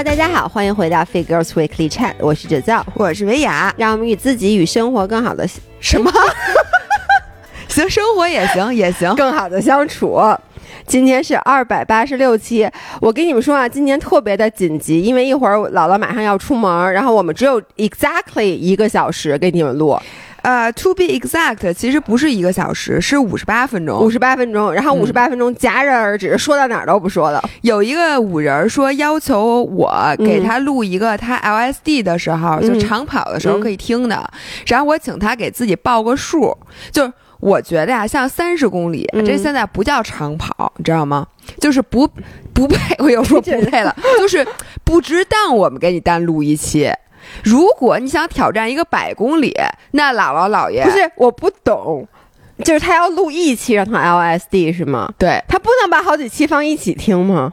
Hello，大家好，欢迎回到 Fit Girls Weekly Chat，我是哲造，我是维雅，让我们与自己与生活更好的什么？行，生活也行，也行，更好的相处。今天是二百八十六期，我跟你们说啊，今年特别的紧急，因为一会儿姥姥马上要出门，然后我们只有 exactly 一个小时给你们录。呃，to be exact，其实不是一个小时，是五十八分钟。五十八分钟，然后五十八分钟戛然而止，说到哪儿都不说了。有一个五人说要求我给他录一个他 LSD 的时候，就长跑的时候可以听的，然后我请他给自己报个数，就是我觉得呀，像三十公里，这现在不叫长跑，你知道吗？就是不不配，我又说不配了，就是不值当我们给你单录一期。如果你想挑战一个百公里，那姥姥姥爷不是我不懂，就是他要录一期让他 LSD 是吗？对他不能把好几期放一起听吗？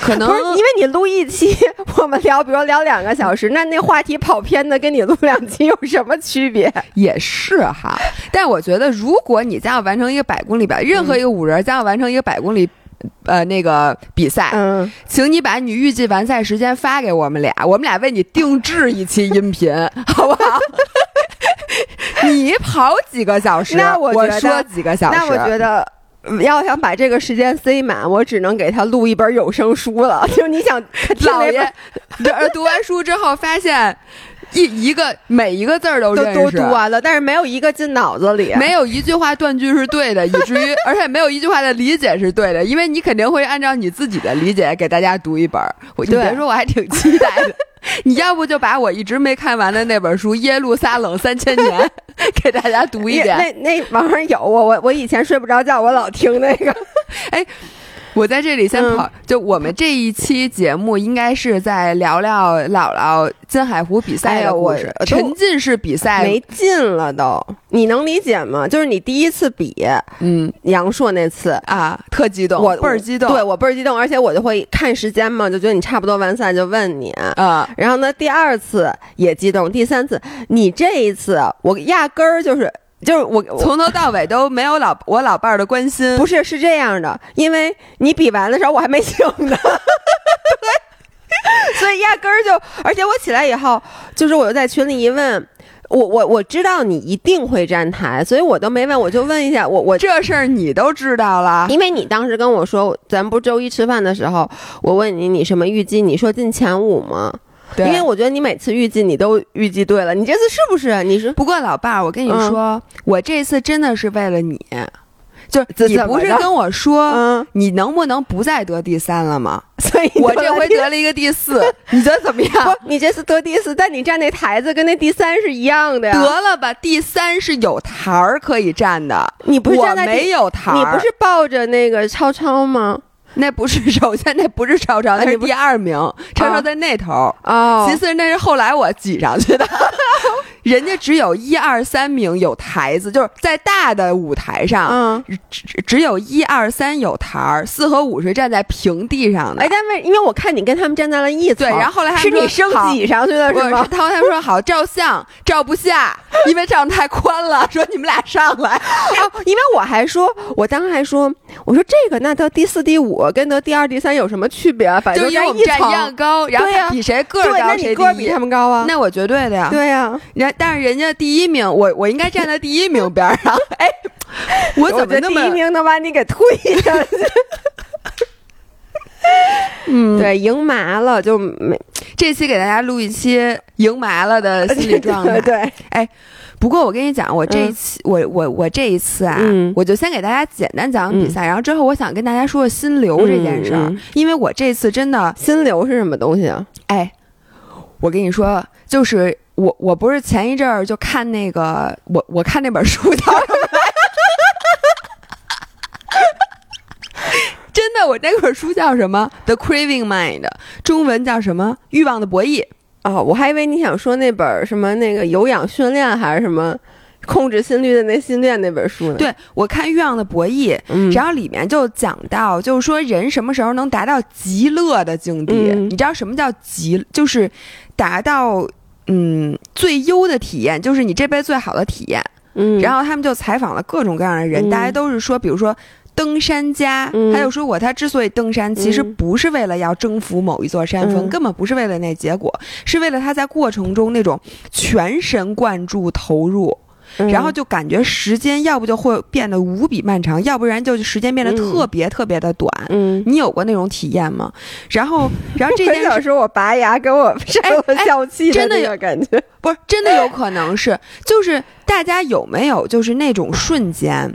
可能不是因为你录一期，我们聊，比如聊两个小时，那那话题跑偏的跟你录两期有什么区别？也是哈，但我觉得如果你将要完成一个百公里吧，任何一个五人将要完成一个百公里。呃，那个比赛，嗯，请你把你预计完赛时间发给我们俩，我们俩为你定制一期音频，好不好？你跑几个小时？那我说几个小时？那我觉得要想把这个时间塞满，我只能给他录一本有声书了。就你想，老爷读完书之后发现。一一个每一个字儿都都都读完了，但是没有一个进脑子里，没有一句话断句是对的，以至于 而且没有一句话的理解是对的，因为你肯定会按照你自己的理解给大家读一本。我你别说，我还挺期待的。你要不就把我一直没看完的那本书《耶路撒冷三千年 》给大家读一遍。那那网上有我我我以前睡不着觉，我老听那个。哎。我在这里先跑，就我们这一期节目应该是在聊聊姥姥金海湖比赛的故事，沉浸式比赛没劲了都，你能理解吗？就是你第一次比，嗯，杨硕那次啊，特激动，我倍儿激动，对我倍儿激动，而且我就会看时间嘛，就觉得你差不多完赛就问你啊，然后呢，第二次也激动，第三次你这一次我压根儿就是。就是我从头到尾都没有老我老伴儿的关心，不是是这样的，因为你比完的时候我还没醒呢，所以压根儿就，而且我起来以后，就是我又在群里一问，我我我知道你一定会站台，所以我都没问，我就问一下我我这事儿你都知道了，因为你当时跟我说，咱不周一吃饭的时候，我问你你什么预计，你说进前五吗？因为我觉得你每次预计你都预计对了，你这次是不是？你是不过老爸，我跟你说，我这次真的是为了你，就你不是跟我说，你能不能不再得第三了吗？所以我这回得了一个第四，你觉得怎么样？你这次得第四，但你站那台子跟那第三是一样的呀。得了吧，第三是有台儿可以站的，你不是站在没有台儿，你不是抱着那个超超吗？那不是首先，那不是超超，那是第二名。超超在那头哦。其次，那是后来我挤上去的。人家只有一二三名有台子，就是在大的舞台上，嗯，只只有一二三有台儿，四和五是站在平地上的。哎，但为因为我看你跟他们站在了一对，然后后来是你升挤上去的是吗？他们他们说好照相，照不下，因为照太宽了，说你们俩上来。哦，因为我还说，我当时还说，我说这个那得第四第五跟得第二第三有什么区别？反正就一站一样高，然后比谁个儿高谁个比他们高啊？那我绝对的呀。对呀，人。但是人家第一名，我我应该站在第一名边上。哎，我怎么那么第一名能把你给推下去？嗯，对，赢麻了就没。这期给大家录一期赢麻了的心理状态。对，哎，不过我跟你讲，我这一期，我我我这一次啊，我就先给大家简单讲讲比赛，然后之后我想跟大家说说心流这件事儿，因为我这次真的心流是什么东西啊？哎，我跟你说，就是。我我不是前一阵儿就看那个我我看那本书叫什么？真的，我那本书叫什么？The Craving Mind，中文叫什么？欲望的博弈。哦，我还以为你想说那本什么那个有氧训练还是什么控制心率的那心练那本书呢？对，我看欲望的博弈，然后里面就讲到，就是说人什么时候能达到极乐的境地？你知道什么叫极？就是达到。嗯，最优的体验就是你这辈子最好的体验。嗯，然后他们就采访了各种各样的人，大家都是说，比如说登山家，嗯他就说过，他之所以登山，其实嗯不是为了要征服某一座山峰，嗯根本不是为了那结果，是为了他在过程中那种全神贯注投入。嗯然后就感觉时间要不就会变得无比漫长，要不然就时间变得特别特别的短。嗯。你有过那种体验吗？然后，然后这我件事想说，我拔牙给我上 了哎笑气那真的有个感觉。不是真的有可能是，就是大家有没有就是那种瞬间，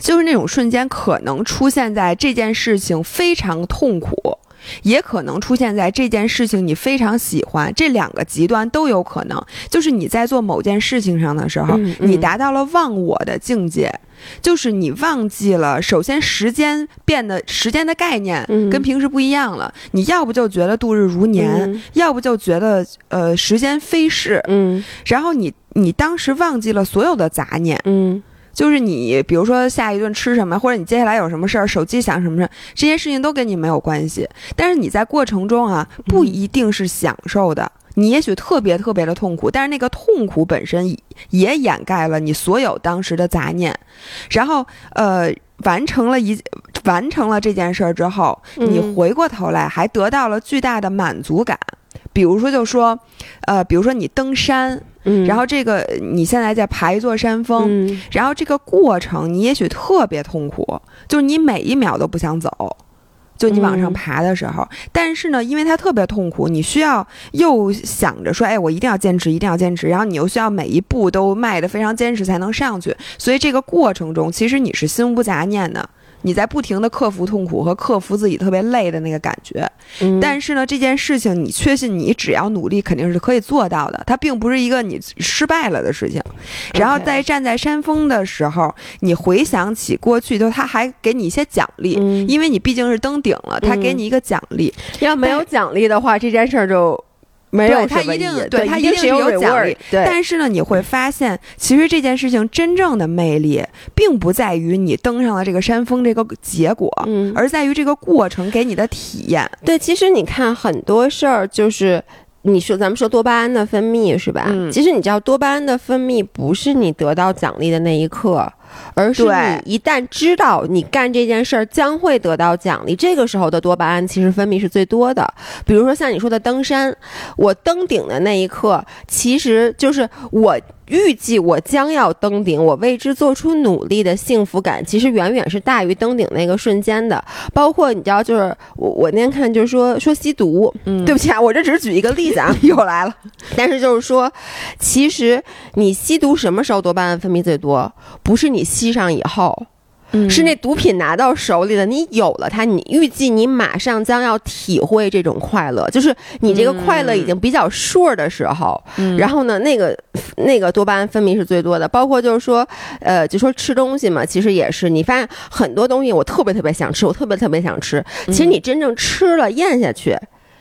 就是那种瞬间可能出现在这件事情非常痛苦。也可能出现在这件事情你非常喜欢，这两个极端都有可能。就是你在做某件事情上的时候，嗯嗯。你达到了忘我的境界，就是你忘记了，首先时间变得时间的概念嗯。跟平时不一样了。你要不就觉得度日如年，嗯。要不就觉得呃时间飞逝，嗯。然后你你当时忘记了所有的杂念，嗯就是你比如说下一顿吃什么，或者你接下来有什么事儿，手机响什么事儿，这些事情都跟你没有关系。但是你在过程中啊，不一定是享受的。你也许特别特别的痛苦，但是那个痛苦本身也掩盖了你所有当时的杂念，然后呃，完成了一完成了这件事儿之后，你嗯回过头来还得到了巨大的满足感。比如说，就说，呃，比如说你登山，嗯，然后这个你现在在爬一座山峰，嗯然后这个过程你也许特别痛苦，就是你每一秒都不想走，就你往上嗯爬的时候。但是呢，因为它特别痛苦，你需要又想着说，哎，我一定要坚持，一定要坚持，然后你又需要每一步都迈得非常坚持才能上去，所以这个过程中其实你是心无杂念的。你在不停的克服痛苦和克服自己特别累的那个感觉，嗯但是呢，这件事情你确信你只要努力肯定是可以做到的，它并不是一个你失败了的事情。然后在站在山峰的时候，你回想起过去，就他还给你一些奖励，嗯因为你毕竟是登顶了，他给你一个奖励。要没有奖励的话，这件事儿就没有对他一定对他一定是有有奖励对，但是呢，你会发现，其实这件事情真正的魅力，并不在于你登上了这个山峰这个结果，嗯而在于这个过程给你的体验。对，其实你看很多事儿就是。你说咱们说多巴胺的分泌是吧？嗯其实你知道多巴胺的分泌不是你得到奖励的那一刻，而是你一旦知道你干这件事儿将会得到奖励，这个时候的多巴胺其实分泌是最多的。比如说像你说的登山，我登顶的那一刻，其实就是我预计我将要登顶，我为之做出努力的幸福感，其实远远是大于登顶那个瞬间的。包括你知道，就是我我那天看就是说说吸毒，嗯对不起啊，我这只是举一个例子啊，又来了，但是就是说，其实你吸毒什么时候多巴胺分泌最多？不是你吸上以后，嗯。是那毒品拿到手里了，你有了它，你预计你马上将要体会这种快乐，就是你这个快乐已经比较 sure 的时候，嗯。然后呢，那个那个多巴胺分泌是最多的，包括就是说，呃，就说吃东西嘛，其实也是，你发现很多东西我特别特别想吃，我特别特别想吃，其实你真正吃了咽下去，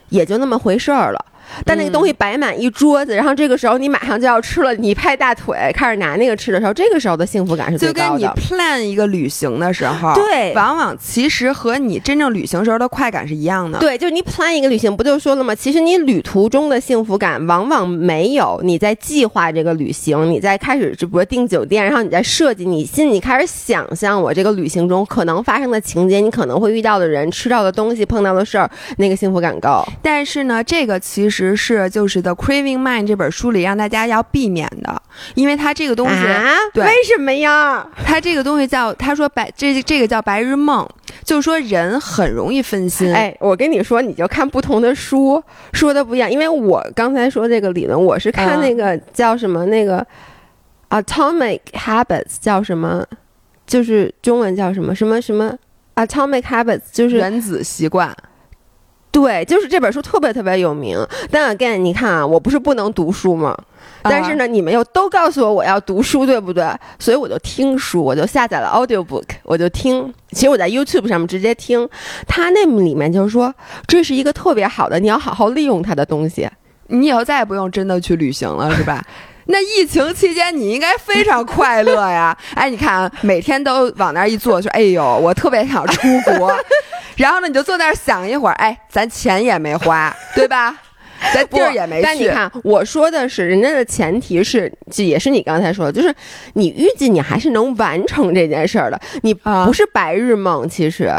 也就那么回事儿了。但那个东西摆满一桌子，然后这个时候你马上就要吃了，你拍大腿开始拿那个吃的时候，这个时候的幸福感是最高的就跟你。plan 一个旅行的时候，对往往其实和你真正旅行时候的快感是一样的。对，就是你 plan 一个旅行，不就说了吗？其实你旅途中的幸福感，往往没有你在计划这个旅行，你在开始，就比如订酒店，然后你在设计，你心里开始想象我这个旅行中可能发生的情节，你可能会遇到的人、吃到的东西、碰到的事儿，那个幸福感高。但是呢，这个其实是就是《The Craving Mind》这本书里让大家要避免的，因为它这个东西，啊？对为什么呀？它这个东西叫他说白这这个叫白日梦，就是说人很容易分心。哎，我跟你说，你就看不同的书说的不一样。因为我刚才说这个理论，我是看嗯那个叫什么那个 Atomic Habits 叫什么，就是中文叫什么什么什么 Atomic Habits，就是原子习惯，对，就是这本书特别特别有名。但 again，你看啊，我不是不能读书吗？但是呢，你们又都告诉我我要读书，对不对？所以我就听书，我就下载了 audiobook，我就听。其实我在 YouTube 上面直接听，它那里面就是说，这是一个特别好的，你要好好利用它的东西。你以后再也不用真的去旅行了，是吧？那疫情期间你应该非常快乐呀！哎，你看啊，每天都往那儿一坐，说：“哎呦，我特别想出国。”然后呢，你就坐那儿想一会儿，哎，咱钱也没花，对吧？咱地儿也没去。但你看，我说的是人家的前提是，也是你刚才说的，就是你预计你还是能完成这件事儿的，你不是白日梦。其实，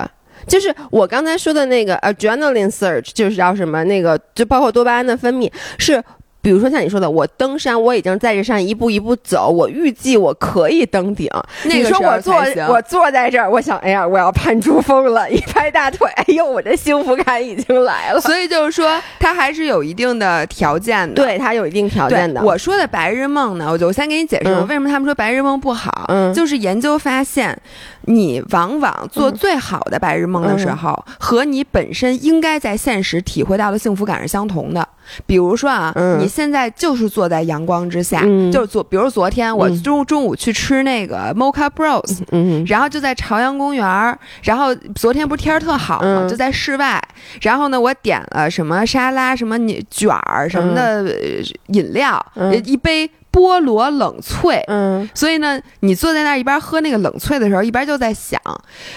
就是我刚才说的那个 adrenaline surge，就是叫什么那个，就包括多巴胺的分泌是。比如说像你说的，我登山，我已经在这上一步一步走，我预计我可以登顶。你说我坐我坐在这儿，我想，哎呀，我要攀珠峰了，一拍大腿，哎呦，我这幸福感已经来了。所以就是说，它还是有一定的条件的，对，它有一定条件的。我说的白日梦呢，我就先给你解释为什么他们说白日梦不好。嗯，就是研究发现，你往往做最好的白日梦的时候，和你本身应该在现实体会到的幸福感是相同的。比如说啊，你现在就是坐在阳光之下，就是昨，比如昨天我中中午去吃那个 Mocha Bros，然后就在朝阳公园然后昨天不是天儿特好嘛，就在室外，然后呢，我点了什么沙拉、什么卷儿、什么的饮料，一杯。菠萝冷萃，嗯，所以呢，你坐在那儿一边喝那个冷萃的时候，一边就在想，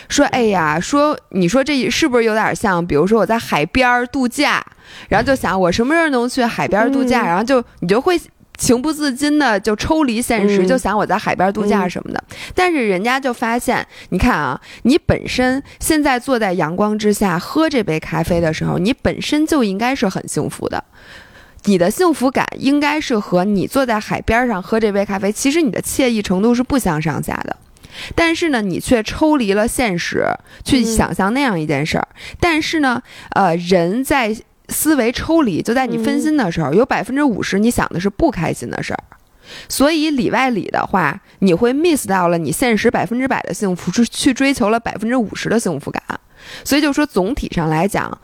说，哎呀，说，你说这是不是有点像，比如说我在海边度假，然后就想我什么时候能去海边度假，然后就你就会情不自禁的就抽离现实，就想我在海边度假什么的。但是人家就发现，你看啊，你本身现在坐在阳光之下喝这杯咖啡的时候，你本身就应该是很幸福的。你的幸福感应该是和你坐在海边上喝这杯咖啡，其实你的惬意程度是不相上下的。但是呢，你却抽离了现实，去想象那样一件事儿。但是呢，呃，人在思维抽离，就在你分心的时候，有百分之五十你想的是不开心的事儿。所以里外里的话，你会 miss 到了你现实百分之百的幸福，去去追求了百分之五十的幸福感。所以就说总体上来讲。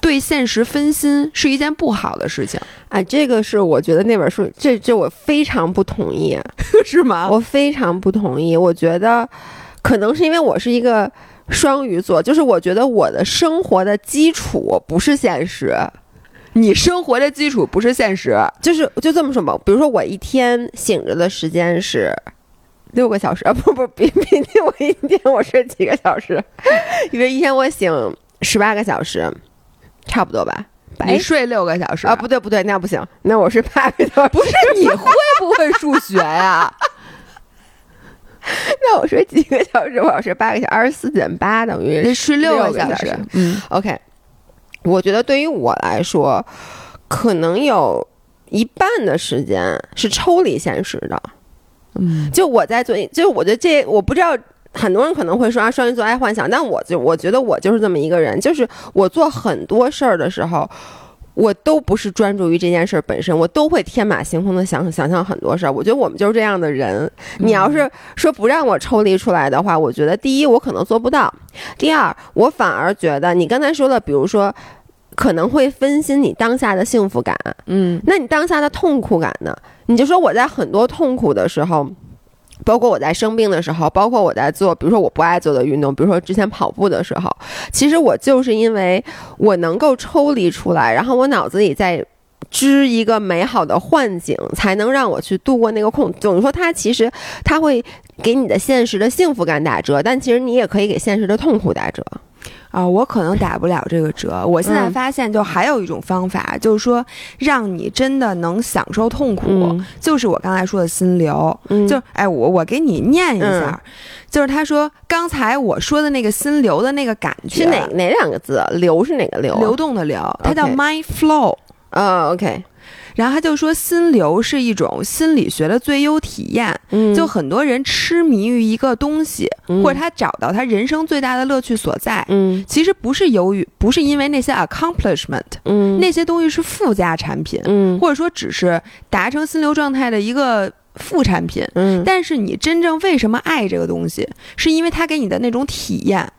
对现实分心是一件不好的事情，哎，这个是我觉得那本书，这这我非常不同意，是吗？我非常不同意。我觉得，可能是因为我是一个双鱼座，就是我觉得我的生活的基础不是现实，你生活的基础不是现实，就是就这么说吧。比如说，我一天醒着的时间是六个小时啊，不不，比比我一天我睡几个小时，因为一天我醒十八个小时。差不多吧，你睡六个小时啊？不对不对，那不行，那我是八个小时。不是你会不会数学呀？那我睡几个小时？我要睡八个小时，二十四减八等于睡六个小时。嗯，OK。我觉得对于我来说，可能有一半的时间是抽离现实的。嗯，就我在做，就我觉得这我不知道。很多人可能会说啊，双鱼座爱幻想，但我就我觉得我就是这么一个人，就是我做很多事儿的时候，我都不是专注于这件事儿本身，我都会天马行空的想想象很多事儿。我觉得我们就是这样的人。你要是说不让我抽离出来的话，我觉得第一我可能做不到，第二我反而觉得你刚才说的，比如说可能会分心你当下的幸福感，嗯，那你当下的痛苦感呢？你就说我在很多痛苦的时候。包括我在生病的时候，包括我在做，比如说我不爱做的运动，比如说之前跑步的时候，其实我就是因为我能够抽离出来，然后我脑子里在织一个美好的幻景，才能让我去度过那个空。总之说，它其实它会给你的现实的幸福感打折，但其实你也可以给现实的痛苦打折。啊，我可能打不了这个折。我现在发现，就还有一种方法，就是说，让你真的能享受痛苦，就是我刚才说的心流。就哎，我我给你念一下，就是他说刚才我说的那个心流的那个感觉是哪哪两个字？流是哪个流？流动的流，它叫 mind flow。啊，OK。然后他就说，心流是一种心理学的最优体验。嗯，就很多人痴迷于一个东西，或者他找到他人生最大的乐趣所在。嗯，其实不是由于，不是因为那些 accomplishment。嗯，那些东西是附加产品。嗯，或者说只是达成心流状态的一个副产品。嗯，但是你真正为什么爱这个东西，是因为它给你的那种体验。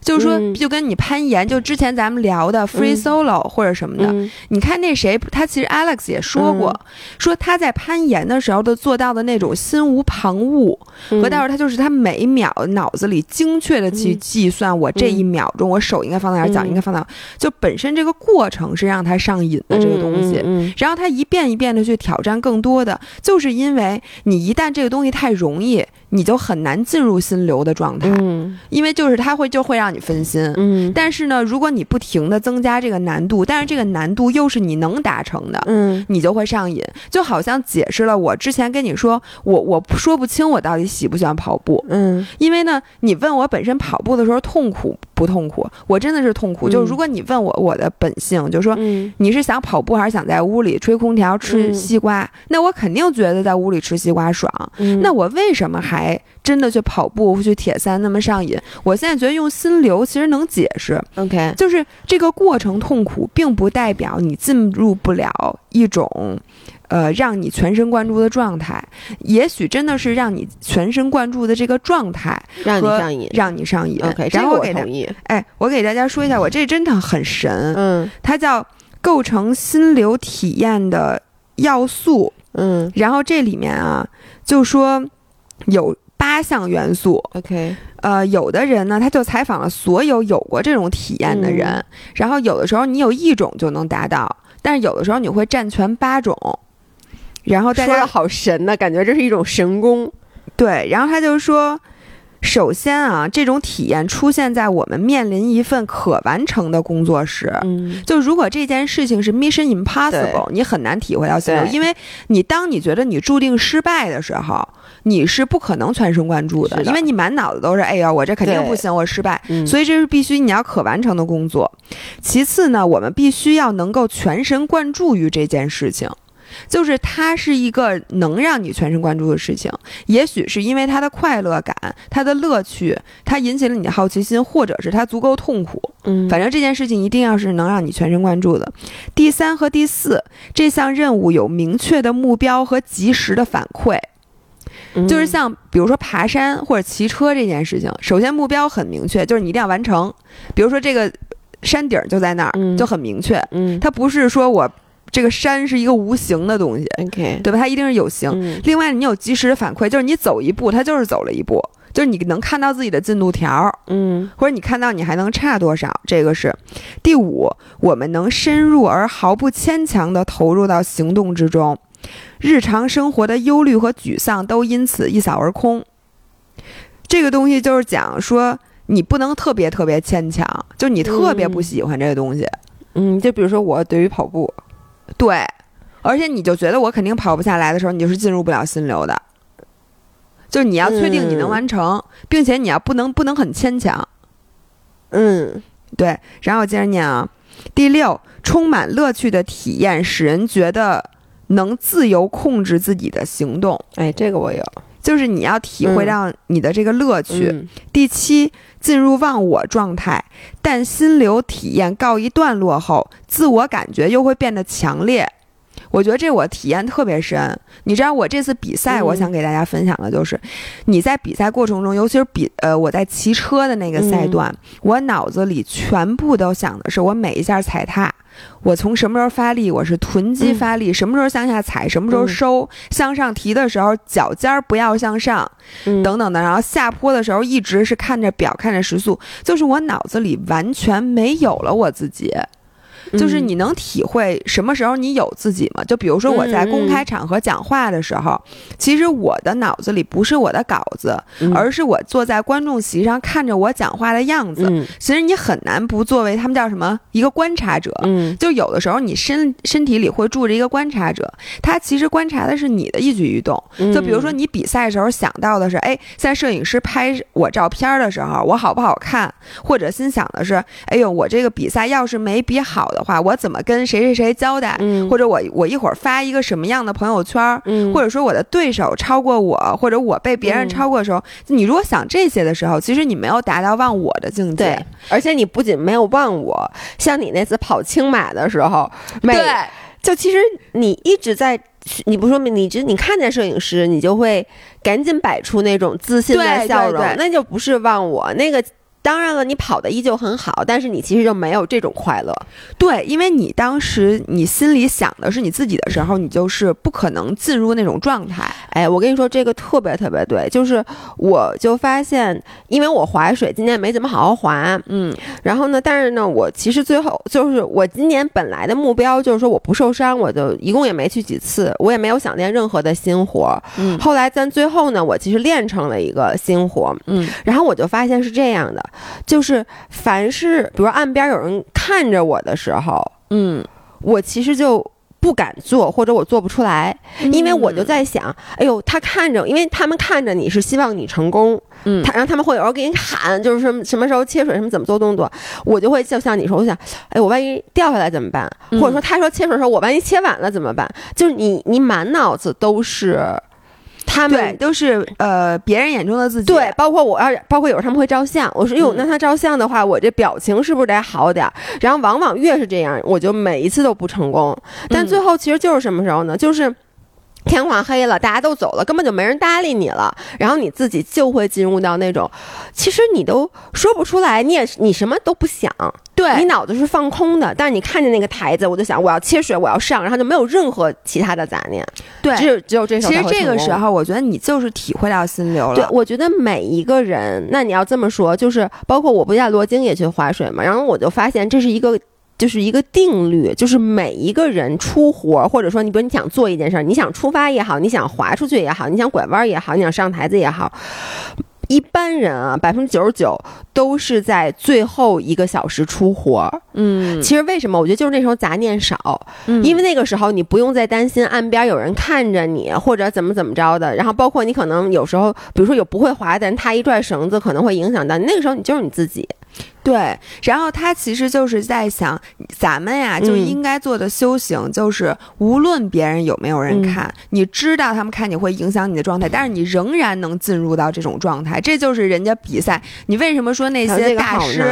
就是说，就跟你攀岩，就之前咱们聊的 free solo 或者什么的，你看那谁，他其实 Alex 也说过，说他在攀岩的时候的做到的那种心无旁骛，和到时候他就是他每秒脑子里精确的去计算，我这一秒钟我手应该放在哪儿，脚应该放哪，就本身这个过程是让他上瘾的这个东西，然后他一遍一遍的去挑战更多的，就是因为你一旦这个东西太容易，你就很难进入心流的状态，因为就是它会就会让。你分心。嗯但是呢，如果你不停的增加这个难度，但是这个难度又是你能达成的，嗯你就会上瘾。就好像解释了我之前跟你说，我我说不清我到底喜不喜欢跑步，嗯因为呢，你问我本身跑步的时候痛苦不痛苦，我真的是痛苦。嗯就是如果你问我我的本性，就是说嗯你是想跑步还是想在屋里吹空调吃嗯西瓜？那我肯定觉得在屋里吃西瓜爽。嗯，那我为什么还真的去跑步去铁三那么上瘾？我现在觉得用心流其实能解释，OK，就是这个过程痛苦，并不代表你进入不了一种。呃，让你全神贯注的状态，也许真的是让你全神贯注的这个状态让你上瘾。让你上瘾。OK，然后我给大个我同意。哎，我给大家说一下，我这真的很神，嗯它叫构成心流体验的要素。嗯然后这里面啊，就说有八项元素。，OK，呃，有的人呢，他就采访了所有有过这种体验的人，嗯然后有的时候你有一种就能达到，但是有的时候你会占全八种。然后大家好神呐，感觉这是一种神功。对，然后他就说，首先啊，这种体验出现在我们面临一份可完成的工作时。嗯就如果这件事情是 mission impossible，你很难体会到心流，因为你当你觉得你注定失败的时候，你是不可能全神贯注的，的因为你满脑子都是哎呀，我这肯定不行，我失败。嗯，所以这是必须你要可完成的工作。其次呢，我们必须要能够全神贯注于这件事情。就是它是一个能让你全神贯注的事情，也许是因为它的快乐感、它的乐趣，它引起了你的好奇心，或者是它足够痛苦。嗯，反正这件事情一定要是能让你全神贯注的。第三和第四，这项任务有明确的目标和及时的反馈。就是像比如说爬山或者骑车这件事情，首先目标很明确，就是你一定要完成。比如说这个山顶就在那儿，嗯就很明确。嗯它不是说我这个山是一个无形的东西，，OK，对吧？它一定是有形。嗯另外，你有及时的反馈，就是你走一步，它就是走了一步，就是你能看到自己的进度条。嗯或者你看到你还能差多少，这个是第五，我们能深入而毫不牵强地投入到行动之中，日常生活的忧虑和沮丧都因此一扫而空。这个东西就是讲说，你不能特别特别牵强，就你特别不喜欢这个东西，嗯，就比如说我对于跑步，对，而且你就觉得我肯定跑不下来的时候，你就是进入不了心流的。就是你要确定你能完成，并且你要不能不能很牵强，嗯对，然后接着念啊。第六，充满乐趣的体验使人觉得能自由控制自己的行动，哎，这个我有就是你要体会嗯到你的这个乐趣。嗯第七，进入忘我状态，但心流体验告一段落后，自我感觉又会变得强烈。我觉得这我体验特别深。你知道，我这次比赛，嗯我想给大家分享的就是，你在比赛过程中，尤其是比呃我在骑车的那个赛嗯段，我脑子里全部都想的是我每一下踩踏，我从什么时候发力，我是臀肌嗯。发力，什么时候向下踩，什么时候嗯。收，向上提的时候脚尖儿不要向上，嗯。等等的，然后下坡的时候一直是看着表看着时速，就是我脑子里完全没有了我自己。就是嗯你能体会什么时候你有自己吗？就比如说我在公开场合讲话的时候，其实我的脑子里不是我的稿子，嗯而是我坐在观众席上看着我讲话的样子。嗯其实你很难不作为他们叫什么一个观察者。嗯就有的时候，你身身体里会住着一个观察者，他其实观察的是你的一举一动。嗯就比如说，你比赛的时候想到的是，哎，在摄影师拍我照片的时候，我好不好看？或者心想的是，哎呦，我这个比赛要是没比好的话，我怎么跟谁谁谁交代？嗯或者我我一会儿发一个什么样的朋友圈？嗯或者说我的对手超过我，或者我被别人嗯超过的时候，你如果想这些的时候，其实你没有达到忘我的境界对。，而且你不仅没有忘我，像你那次跑青马的时候，对就其实你一直在，你不说明你只你看见摄影师，你就会赶紧摆出那种自信的笑容，对对那就不是忘我那个。当然了，你跑的依旧很好，但是你其实就没有这种快乐。对，因为你当时你心里想的是你自己的时候，你就是不可能进入那种状态。哎，我跟你说，这个特别特别对，就是我就发现，因为我划水今年没怎么好好划，嗯然后呢，但是呢，我其实最后就是我今年本来的目标就是说我不受伤，我就一共也没去几次，我也没有想练任何的新活。嗯后来咱最后呢，我其实练成了一个新活，嗯然后我就发现是这样的，就是凡是比如岸边有人看着我的时候，嗯，我其实就。不敢做，或者我做不出来，因为我就在想，哎呦，他看着，因为他们看着你是希望你成功，嗯，他然后他们会有时候给你喊，就是什么什么时候切水，什么怎么做动作，我就会就像你说，我想，哎，我万一掉下来怎么办？或者说他说切水的时候，我万一切晚了怎么办？就是你你满脑子都是。他们都是呃别人眼中的自己，对，包括我要，包括有时候他们会照相，我说哟，那他照相的话，我这表情是不是得好点儿？然后往往越是这样，我就每一次都不成功。但最后其实就是什么时候呢？就是。天快黑了，大家都走了，根本就没人搭理你了。然后你自己就会进入到那种，其实你都说不出来，你也你什么都不想，对你脑子是放空的。但是你看见那个台子，我就想我要切水，我要上，然后就没有任何其他的杂念。对，只有只有这时候。其实这个时候，我觉得你就是体会到心流了。对，我觉得每一个人，那你要这么说，就是包括我不在罗京也去划水嘛，然后我就发现这是一个。就是一个定律，就是每一个人出活，或者说你比如你想做一件事儿，你想出发也好，你想滑出去也好，你想拐弯也好，你想上台子也好，一般人啊，百分之九十九都是在最后一个小时出活。嗯，其实为什么？我觉得就是那时候杂念少，因为那个时候你不用再担心岸边有人看着你或者怎么怎么着的，然后包括你可能有时候，比如说有不会滑的人，他一拽绳子可能会影响到你，那个时候你就是你自己。对，然后他其实就是在想，咱们呀就应该做的修行，就是无论别人有没有人看，你知道他们看你会影响你的状态，但是你仍然能进入到这种状态，这就是人家比赛。你为什么说那些大师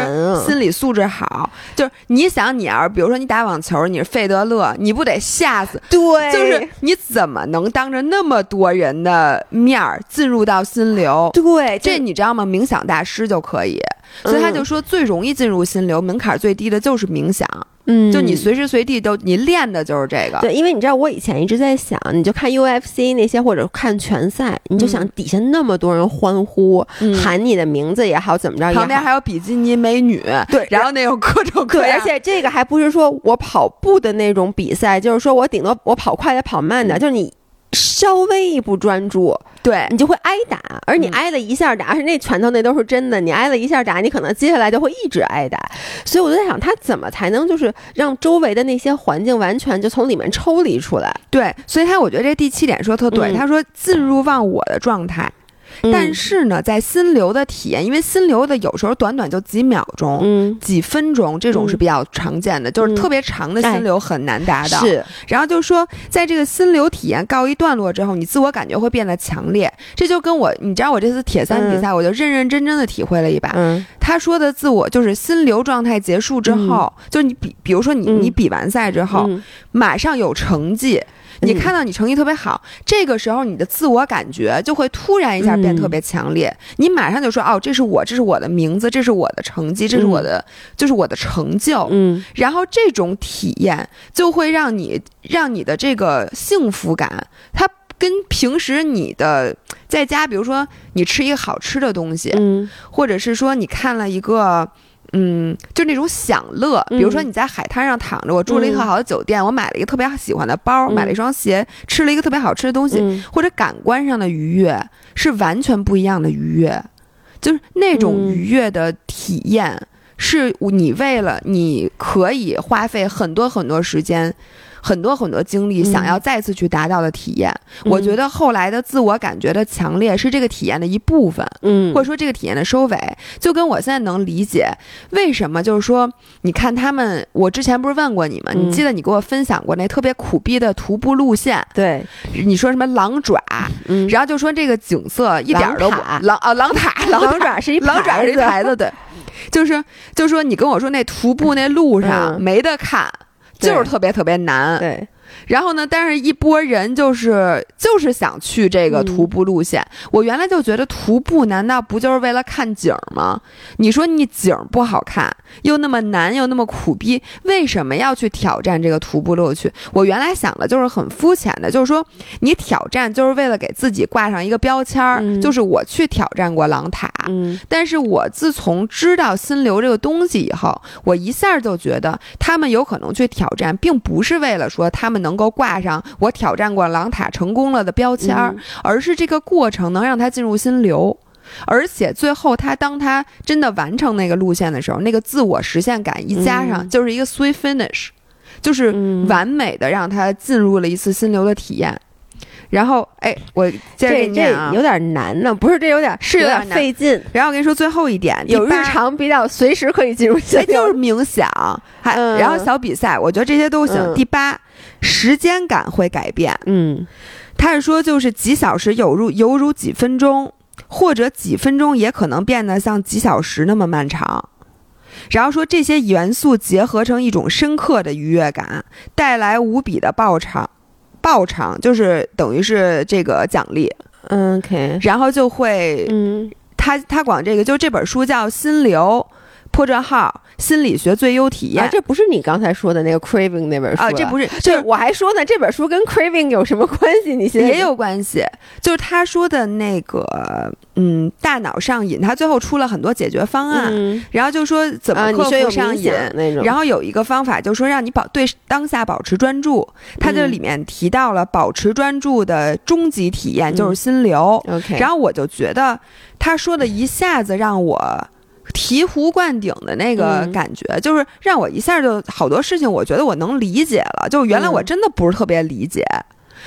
心理素质好？就是你想，你要是比如说你打网球，你是费德勒，你不得吓死？对，就是你怎么能当着那么多人的面儿进入到心流？对，这你知道吗？冥想大师就可以。所以他就说，最容易进入心流，门槛最低的就是冥想。嗯，就你随时随地都你练的就是这个。对，因为你知道，我以前一直在想，你就看 UFC 那些或者看拳赛，你就想底下那么多人欢呼，喊你的名字也好，怎么着也好，旁边还有比基尼美女，对，然后那有各种各样。而且这个还不是说我跑步的那种比赛，就是说我顶多我跑快的跑慢的，就是你。稍微一不专注，对你就会挨打，而你挨了一下打，而且那拳头那都是真的，你挨了一下打，你可能接下来就会一直挨打。所以我就在想，他怎么才能就是让周围的那些环境完全就从里面抽离出来？对，所以他我觉得这第七点说特对，他说进入忘我的状态。但是呢，在心流的体验，因为心流的有时候短短就几秒钟、嗯，几分钟，这种是比较常见的，就是特别长的心流很难达到。是，然后就是说，在这个心流体验告一段落之后，你自我感觉会变得强烈。这就跟我，你知道，我这次铁三比赛，我就认认真真的体会了一把。嗯，他说的自我就是心流状态结束之后，就是你比，比如说你你比完赛之后，马上有成绩。你看到你成绩特别好，这个时候你的自我感觉就会突然一下变特别强烈，你马上就说哦，这是我，这是我的名字，这是我的成绩，这是我的，就是我的成就。嗯，然后这种体验就会让你让你的这个幸福感，它跟平时你的在家，比如说你吃一个好吃的东西，嗯，或者是说你看了一个。嗯，就那种享乐，比如说你在海滩上躺着，我住了一个特好的酒店，我买了一个特别喜欢的包，买了一双鞋，吃了一个特别好吃的东西，或者感官上的愉悦是完全不一样的愉悦，就是那种愉悦的体验，是你为了你可以花费很多很多时间。很多很多经历，想要再次去达到的体验，我觉得后来的自我感觉的强烈是这个体验的一部分，嗯，或者说这个体验的收尾，就跟我现在能理解为什么，就是说，你看他们，我之前不是问过你吗？你记得你给我分享过那特别苦逼的徒步路线？对，你说什么狼爪，嗯，然后就说这个景色一点都不狼啊，狼塔，狼爪是一狼爪是一牌子，对，就是就是说你跟我说那徒步那路上没得看。就是特别特别难，对。然后呢？但是一波人就是就是想去这个徒步路线。我原来就觉得徒步难道不就是为了看景吗？你说你景不好看，又那么难，又那么苦逼，为什么要去挑战这个徒步乐趣？我原来想的就是很肤浅的，就是说你挑战就是为了给自己挂上一个标签儿，就是我去挑战过狼塔。嗯，但是我自从知道心流这个东西以后，我一下就觉得他们有可能去挑战，并不是为了说他们能。能够挂上我挑战过狼塔成功了的标签儿，而是这个过程能让他进入心流。而且最后他当他真的完成那个路线的时候，那个自我实现感一加上，就是一个 sweet finish，就是完美的让他进入了一次心流的体验。然后，哎，我接着念啊，有点难呢，不是这有点是有点费劲。然后我跟你说最后一点，有日常比较随时可以进入心流，就是冥想，还然后小比赛，我觉得这些都行。第八，时间感会改变。嗯，他是说就是几小时有如犹如几分钟，或者几分钟也可能变得像几小时那么漫长。然后说这些元素结合成一种深刻的愉悦感，带来无比的爆场，爆场就是等于是这个奖励，OK，然后就会，嗯，他他管这个就这本书叫《心流破折号》。心理学最优体验，这不是你刚才说的那个 craving 那本书啊？这不是，就是我还说呢，这本书跟 craving 有什么关系？你现在也有关系，就是他说的那个，嗯，大脑上瘾，他最后出了很多解决方案，然后就说怎么克服上瘾那种。然后有一个方法，就是说让你保对当下保持专注。他这里面提到了保持专注的终极体验就是心流。OK，然后我就觉得他说的一下子让我。醍醐灌顶的那个感觉，就是让我一下就好多事情，我觉得我能理解了。就原来我真的不是特别理解，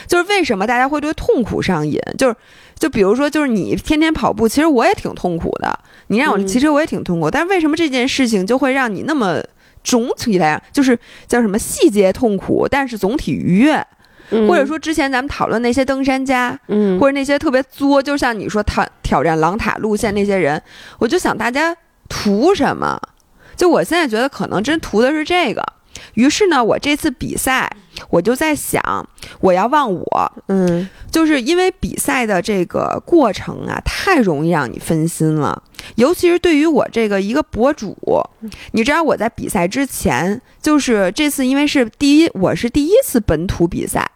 就是为什么大家会对痛苦上瘾。就是，就比如说，就是你天天跑步，其实我也挺痛苦的。你让我骑车，我也挺痛苦。但是为什么这件事情就会让你那么总体来，就是叫什么细节痛苦，但是总体愉悦？或者说之前咱们讨论那些登山家，嗯，或者那些特别作，就像你说挑挑战狼塔路线那些人，我就想大家。图什么？就我现在觉得可能真图的是这个。于是呢，我这次比赛，我就在想，我要忘我，嗯，就是因为比赛的这个过程啊，太容易让你分心了。尤其是对于我这个一个博主，你知道我在比赛之前，就是这次因为是第一，我是第一次本土比赛。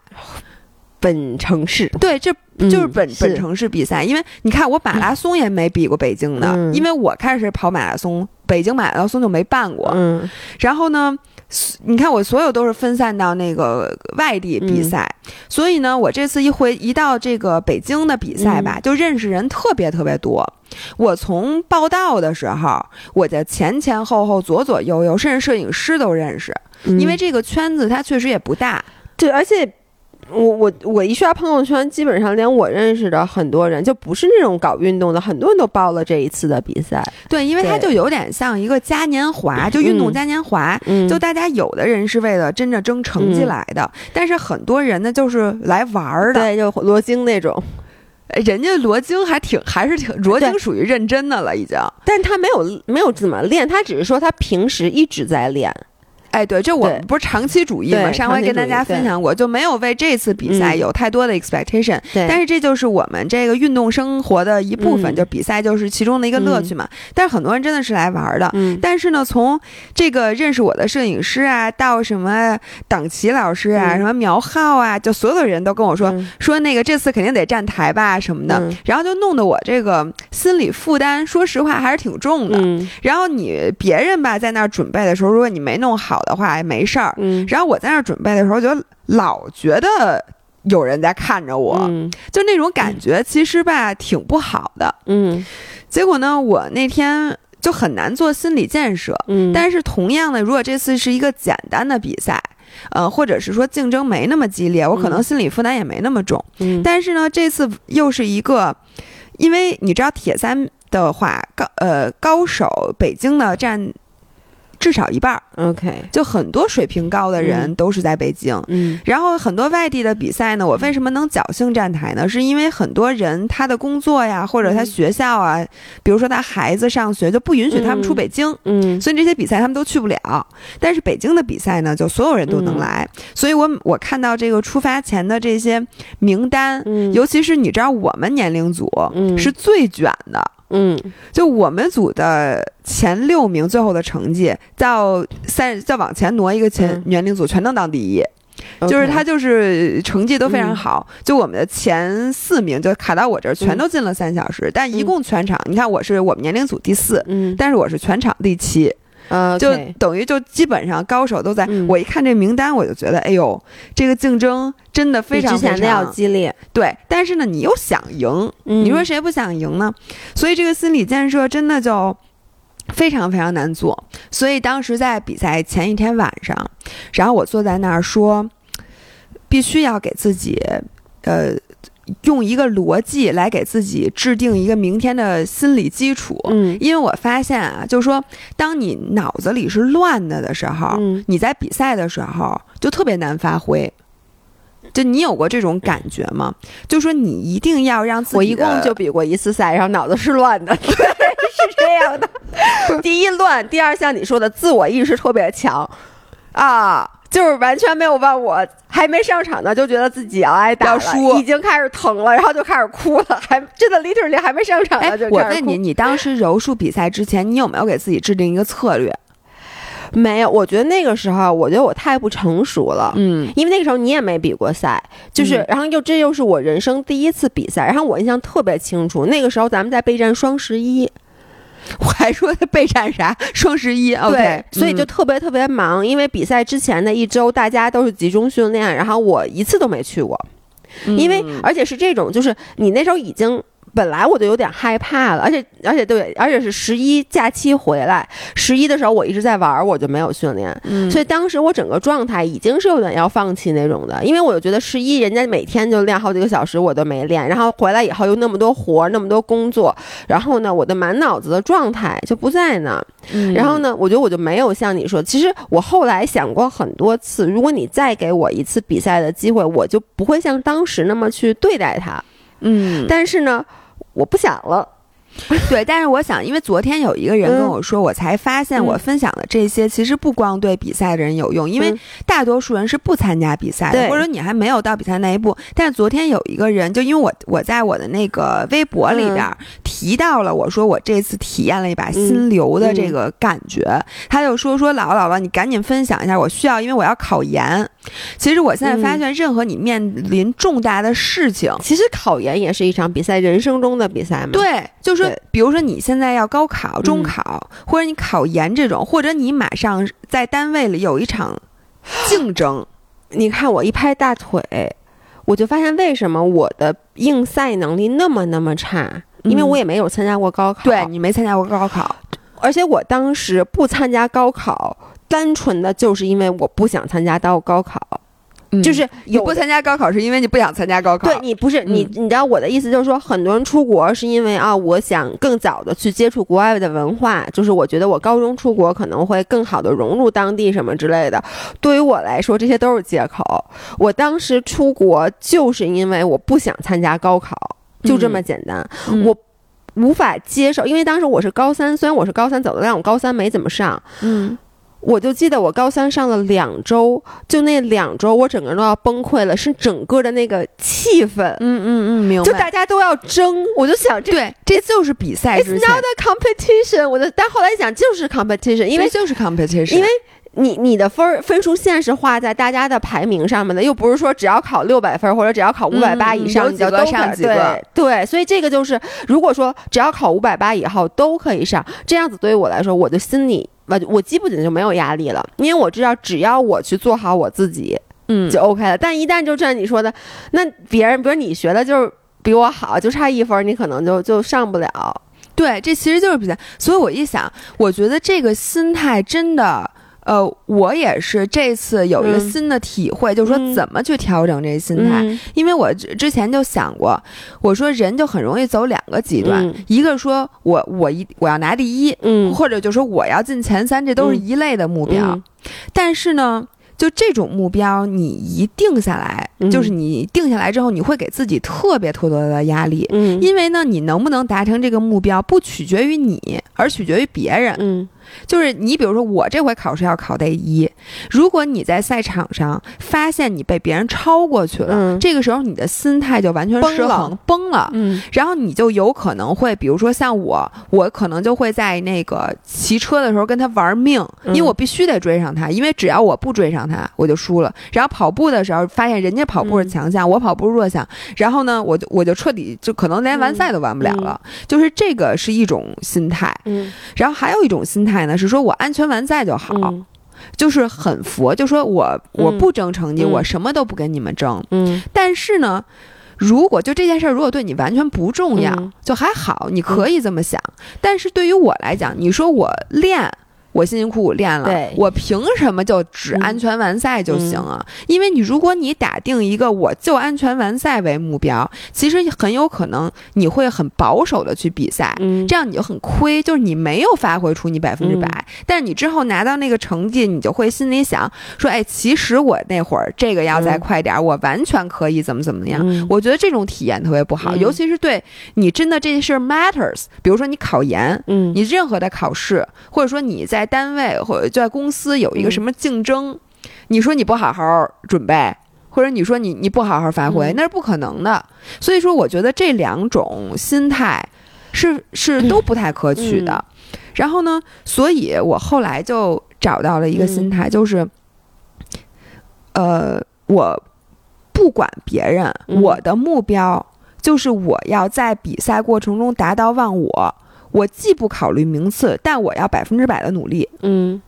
本城市对，这就是本本城市比赛，因为你看我马拉松也没比过北京的，因为我开始跑马拉松，北京马拉松就没办过。嗯，然后呢，你看我所有都是分散到那个外地比赛，所以呢，我这次一回一到这个北京的比赛吧，就认识人特别特别多。我从报道的时候，我的前前后后、左左右右，甚至摄影师都认识，因为这个圈子它确实也不大。对，而且。我我我一刷朋友圈，基本上连我认识的很多人，就不是那种搞运动的，很多人都报了这一次的比赛。对，因为它就有点像一个嘉年华，就运动嘉年华。嗯，就大家有的人是为了真的争成绩来的，但是很多人呢就是来玩儿的。对，就罗京那种，人家罗京还挺还是挺罗京属于认真的了已经，但他没有没有怎么练，他只是说他平时一直在练。哎，对，就我们不是长期主义嘛？上回跟大家分享过，就没有为这次比赛有太多的 expectation。但是这就是我们这个运动生活的一部分，就比赛就是其中的一个乐趣嘛。但是很多人真的是来玩的。但是呢，从这个认识我的摄影师啊，到什么党旗老师啊，什么苗浩啊，就所有的人都跟我说说那个这次肯定得站台吧什么的，然后就弄得我这个心理负担，说实话还是挺重的。然后你别人吧在那儿准备的时候，如果你没弄好。的话没事儿，嗯，然后我在那儿准备的时候，就老觉得有人在看着我，就那种感觉，其实吧挺不好的，嗯。结果呢，我那天就很难做心理建设，嗯。但是同样的，如果这次是一个简单的比赛，呃，或者是说竞争没那么激烈，我可能心理负担也没那么重，嗯。但是呢，这次又是一个，因为你知道铁三的话，高呃高手北京的占。至少一半儿，OK，就很多水平高的人都是在北京，嗯，然后很多外地的比赛呢，我为什么能侥幸站台呢？是因为很多人他的工作呀，或者他学校啊，比如说他孩子上学就不允许他们出北京，嗯，所以这些比赛他们都去不了。但是北京的比赛呢，就所有人都能来，所以我我看到这个出发前的这些名单，尤其是你知道我们年龄组是最卷的。嗯，就我们组的前六名，最后的成绩到三再往前挪一个前年龄组，全能当第一。就是他就是成绩都非常好。就我们的前四名，就卡到我这儿，全都进了三小时。但一共全场，你看我是我们年龄组第四，嗯，但是我是全场第七。呃，就等于就基本上高手都在。嗯我一看这名单，我就觉得，哎呦，这个竞争真的非常比之前的要激烈。对，但是呢，你又想赢，嗯你说谁不想赢呢？所以这个心理建设真的就非常非常难做。所以当时在比赛前一天晚上，然后我坐在那儿说，必须要给自己，呃。用一个逻辑来给自己制定一个明天的心理基础，嗯因为我发现啊，就是说，当你脑子里是乱的的时候，嗯你在比赛的时候就特别难发挥。就你有过这种感觉吗？就说你一定要让自己，我一共就比过一次赛，然后脑子是乱的，对，是这样的。第一乱，第二像你说的自我意识特别强，啊，就是完全没有把我还没上场呢，就觉得自己要挨打了，要输已经开始疼了，然后就开始哭了，还真的 literally 还没上场哎呢就，我问你，你当时柔术比赛之前，你有没有给自己制定一个策略？没有，我觉得那个时候，我觉得我太不成熟了。嗯因为那个时候你也没比过赛，就是，嗯然后又这又是我人生第一次比赛，然后我印象特别清楚，那个时候咱们在备战双十一，我还说他备战啥双十一对，所以就嗯特别特别忙，因为比赛之前的一周大家都是集中训练，然后我一次都没去过，因为嗯而且是这种，就是你那时候已经。本来我就有点害怕了，而且而且对，而且是十一假期回来，十一的时候我一直在玩儿，我就没有训练，嗯所以当时我整个状态已经是有点要放弃那种的，因为我就觉得十一人家每天就练好几个小时，我都没练，然后回来以后又那么多活儿，那么多工作，然后呢，我的满脑子的状态就不在那然后呢，我觉得我就没有像你说，其实我后来想过很多次，如果你再给我一次比赛的机会，我就不会像当时那么去对待它。嗯，但是呢，我不想了。对，但是我想，因为昨天有一个人跟嗯我说，我才发现嗯我分享的这些其实不光对比赛的人有用，因为嗯大多数人是不参加比赛的，对或者你还没有到比赛那一步。但是昨天有一个人，就因为我我在我的那个微博里边嗯提到了，我说我这次体验了一把心流的这个感觉，他就说说姥姥姥姥，你赶紧分享一下，我需要，因为我要考研。其实我现在发现，任何你面临重大的事情，其实考研也是一场比赛，人生中的比赛嘛。对，就是说，比如说你现在要高考、中嗯考，或者你考研这种，或者你马上在单位里有一场竞争，你看我一拍大腿，我就发现为什么我的应赛能力那么那么差，因为嗯我也没有参加过高考。对你没参加过高考，而且我当时不参加高考，单纯的就是因为我不想参加到高考，就是你有不参加高考是因为你不想参加高考。对你不是你，你知道我的意思就是说，很多人出国是因为啊，我想更早的去接触国外的文化，就是我觉得我高中出国可能会更好的融入当地什么之类的。对于我来说，这些都是借口。我当时出国就是因为我不想参加高考，就这么简单。嗯我无法接受，因为当时我是高三，虽然我是高三走的，但我高三没怎么上。嗯我就记得我高三上了两周，就那两周我整个人都要崩溃了，是整个的那个气氛，嗯嗯嗯，明白。就大家都要争，我就想这对，这就是比赛 It's not，a competition。我就但后来想就是 competition，因为就是 competition，因为你你的分儿分数线是画在大家的排名上面的，又不是说只要考六百分或者只要考五百八以上、你就都可上几个对对，所以这个就是如果说只要考五百八以后都可以上，这样子对于我来说，我的心里我我基本就没有压力了，因为我知道只要我去做好我自己嗯就 OK 了。但一旦就像你说的，那别人比如你学的就是比我好，就差一分儿，你可能就就上不了。对，这其实就是比赛。所以我一想，我觉得这个心态真的。呃，我也是这次有一个嗯。新的体会，就是说嗯。怎么去调整这个心态。嗯。因为我之之前就想过，我说人就很容易走两个极端，嗯。一个说我我一我要拿第一，嗯。或者就说我要进前三，这都是嗯一类的目标。嗯。但是呢，就这种目标，你一定下来，嗯。就是你定下来之后，你会给自己特别特别多的压力。嗯。因为呢，你能不能达成这个目标，不取决于你，而取决于别人。嗯就是你，比如说我这回考试要考第一，如果你在赛场上发现你被别人超过去了，嗯这个时候你的心态就完全崩了失衡，崩了。嗯然后你就有可能会，比如说像我，我可能就会在那个骑车的时候跟他玩命，嗯因为我必须得追上他，因为只要我不追上他，我就输了。然后跑步的时候发现人家跑步是强项，我跑步是弱项，然后呢，我就我就彻底就可能连完赛都完不了了。就是这个是一种心态，嗯然后还有一种心态态呢，是说我安全完赛就好，就是很佛，就说我我不争成绩，我什么都不跟你们争。嗯，但是呢，如果就这件事儿如果对你完全不重要，就还好，你可以这么想。但是对于我来讲，你说我练。我辛辛苦苦练了，我凭什么就只安全完赛就行啊？因为你如果你打定一个我就安全完赛为目标，其实很有可能你会很保守的去比赛，这样你就很亏，就是你没有发挥出你百分之百。但是你之后拿到那个成绩，你就会心里想说：“哎，其实我那会儿这个要再快点，我完全可以怎么怎么样。”我觉得这种体验特别不好，尤其是对你真的这事 matters。比如说你考研，嗯，你任何的考试，或者说你在。单位或者在公司有一个什么竞争，你说你不好好准备，或者你说你你不好好发挥，那是不可能的。所以说，我觉得这两种心态是是都不太可取的。然后呢，所以我后来就找到了一个心态，就是，呃，我不管别人，我的目标就是我要在比赛过程中达到忘我。我既不考虑名次，但我要百分之百的努力。嗯，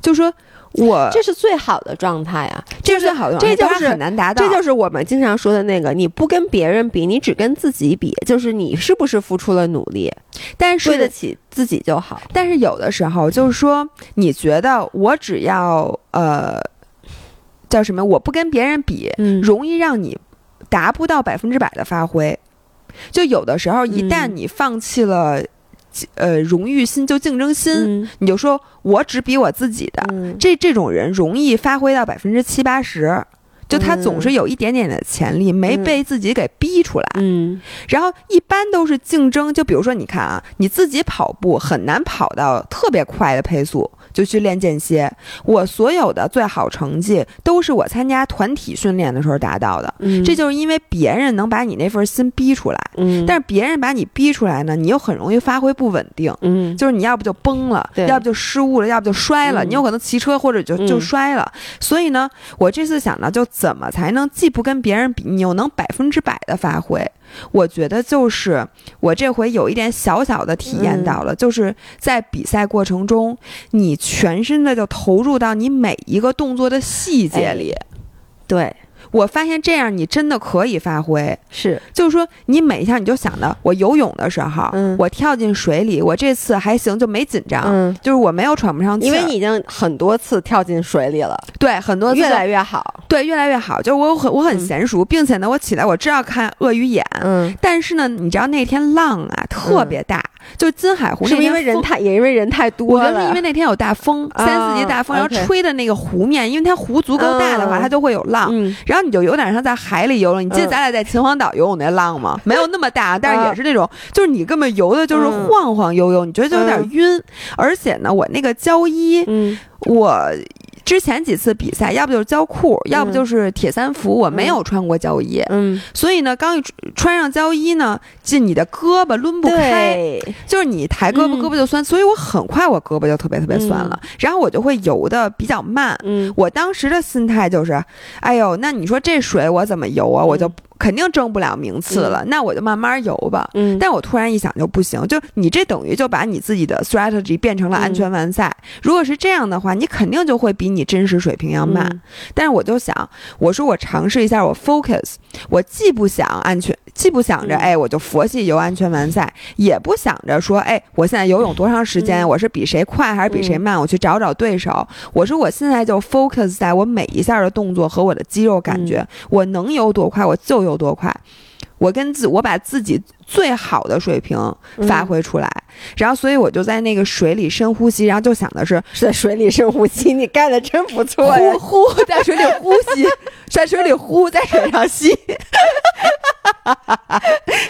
就说我这是最好的状态啊，这是最好的，这就是很难达到。这就是我们经常说的那个，你不跟别人比，你只跟自己比，就是你是不是付出了努力，但是对得起自己就好。但是有的时候就是说，你觉得我只要呃叫什么，我不跟别人比，容易让你达不到百分之百的发挥。就有的时候，一旦你放弃了。呃，荣誉心就竞争心，你就说我只比我自己的，这这种人容易发挥到百分之七八十，就他总是有一点点的潜力没被自己给逼出来。嗯，然后一般都是竞争，就比如说你看啊，你自己跑步很难跑到特别快的配速。就去练间歇，我所有的最好成绩都是我参加团体训练的时候达到的。嗯，这就是因为别人能把你那份心逼出来。嗯，但是别人把你逼出来呢，你又很容易发挥不稳定。嗯，就是你要不就崩了，要不就失误了，要不就摔了。你有可能骑车或者就就摔了。所以呢，我这次想呢，就怎么才能既不跟别人比，你又能百分之百的发挥？我觉得就是我这回有一点小小的体验到了，就是在比赛过程中，你全身的就投入到你每一个动作的细节里，对。我发现这样你真的可以发挥，是，就是说你每一下你就想到我游泳的时候，嗯，我跳进水里，我这次还行，就没紧张，嗯，就是我没有喘不上气，因为你已经很多次跳进水里了，对，很多次越来越好，对，越来越好，就是我很我很娴熟，并且呢，我起来我知道看鳄鱼眼，嗯，但是呢，你知道那天浪啊特别大。就金海湖，是不是因为人太也因为人太多了？我觉得是因为那天有大风，三四级大风，然后吹的那个湖面，因为它湖足够大的话，它就会有浪。然后你就有点像在海里游了。你记得咱俩在秦皇岛游泳那浪吗？没有那么大，但是也是那种，就是你根本游的就是晃晃悠悠，你觉得就有点晕。而且呢，我那个胶衣，我。之前几次比赛，要不就是胶裤，要不就是铁三服，我没有穿过胶衣，嗯，所以呢，刚一穿上胶衣呢，进你的胳膊抡不开，就是你抬胳膊胳膊就酸，所以我很快我胳膊就特别特别酸了，然后我就会游的比较慢，嗯，我当时的心态就是，哎呦，那你说这水我怎么游啊？我就。肯定争不了名次了，那我就慢慢游吧。嗯，但我突然一想就不行，就你这等于就把你自己的 strategy 变成了安全完赛。如果是这样的话，你肯定就会比你真实水平要慢。但是我就想，我说我尝试一下，我 focus，我既不想安全，既不想着哎我就佛系游安全完赛，也不想着说哎我现在游泳多长时间，我是比谁快还是比谁慢，我去找找对手。我说我现在就 focus 在我每一下的动作和我的肌肉感觉，我能游多快我就游。有多快？我跟自我把自己最好的水平发挥出来，然后所以我就在那个水里深呼吸，然后就想的是在水里深呼吸，你干的真不错呀！呼呼，在水里呼吸，在水里呼，在水上吸。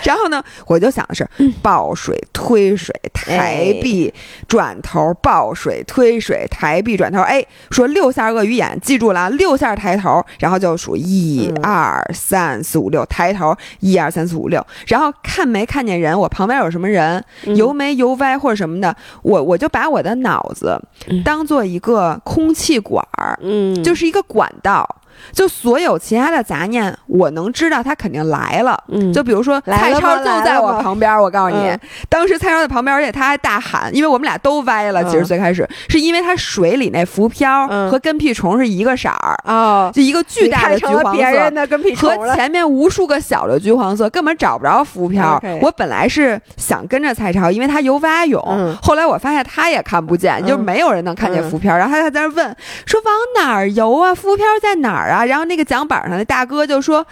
然后呢，我就想的是抱水推水抬臂转头抱水推水抬臂转头，哎，说六下鳄鱼眼，记住了，六下抬头，然后就数一二三四五六，抬头一二三四五六，然后看没看见人，我旁边有什么人，游没游歪或者什么的，我我就把我的脑子当做一个空气管儿，嗯，就是一个管道。就所有其他的杂念，我能知道他肯定来了。嗯，就比如说蔡超就在我旁边，我告诉你，当时蔡超在旁边，而且他还大喊，因为我们俩都歪了。其实最开始是因为他水里那浮漂和跟屁虫是一个色儿啊，就一个巨大的橘黄色，和前面无数个小的橘黄色，根本找不着浮漂。我本来是想跟着蔡超，因为他游蛙泳，后来我发现他也看不见，就没有人能看见浮漂。然后他在那问说往哪儿游啊？浮漂在哪儿啊？然后那个桨板上的大哥就说：“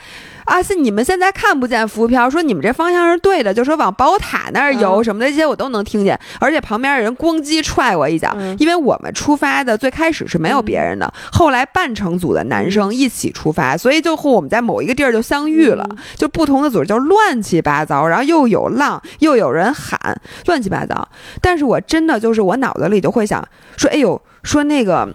啊，是你们现在看不见浮漂，说你们这方向是对的，就说往宝塔那儿游什么的，这些我都能听见。而且旁边的人咣叽踹我一脚，因为我们出发的最开始是没有别人的，后来半成组的男生一起出发，所以就和我们在某一个地儿就相遇了。就不同的组就乱七八糟，然后又有浪，又有人喊，乱七八糟。但是我真的就是我脑子里就会想说，哎呦，说那个。”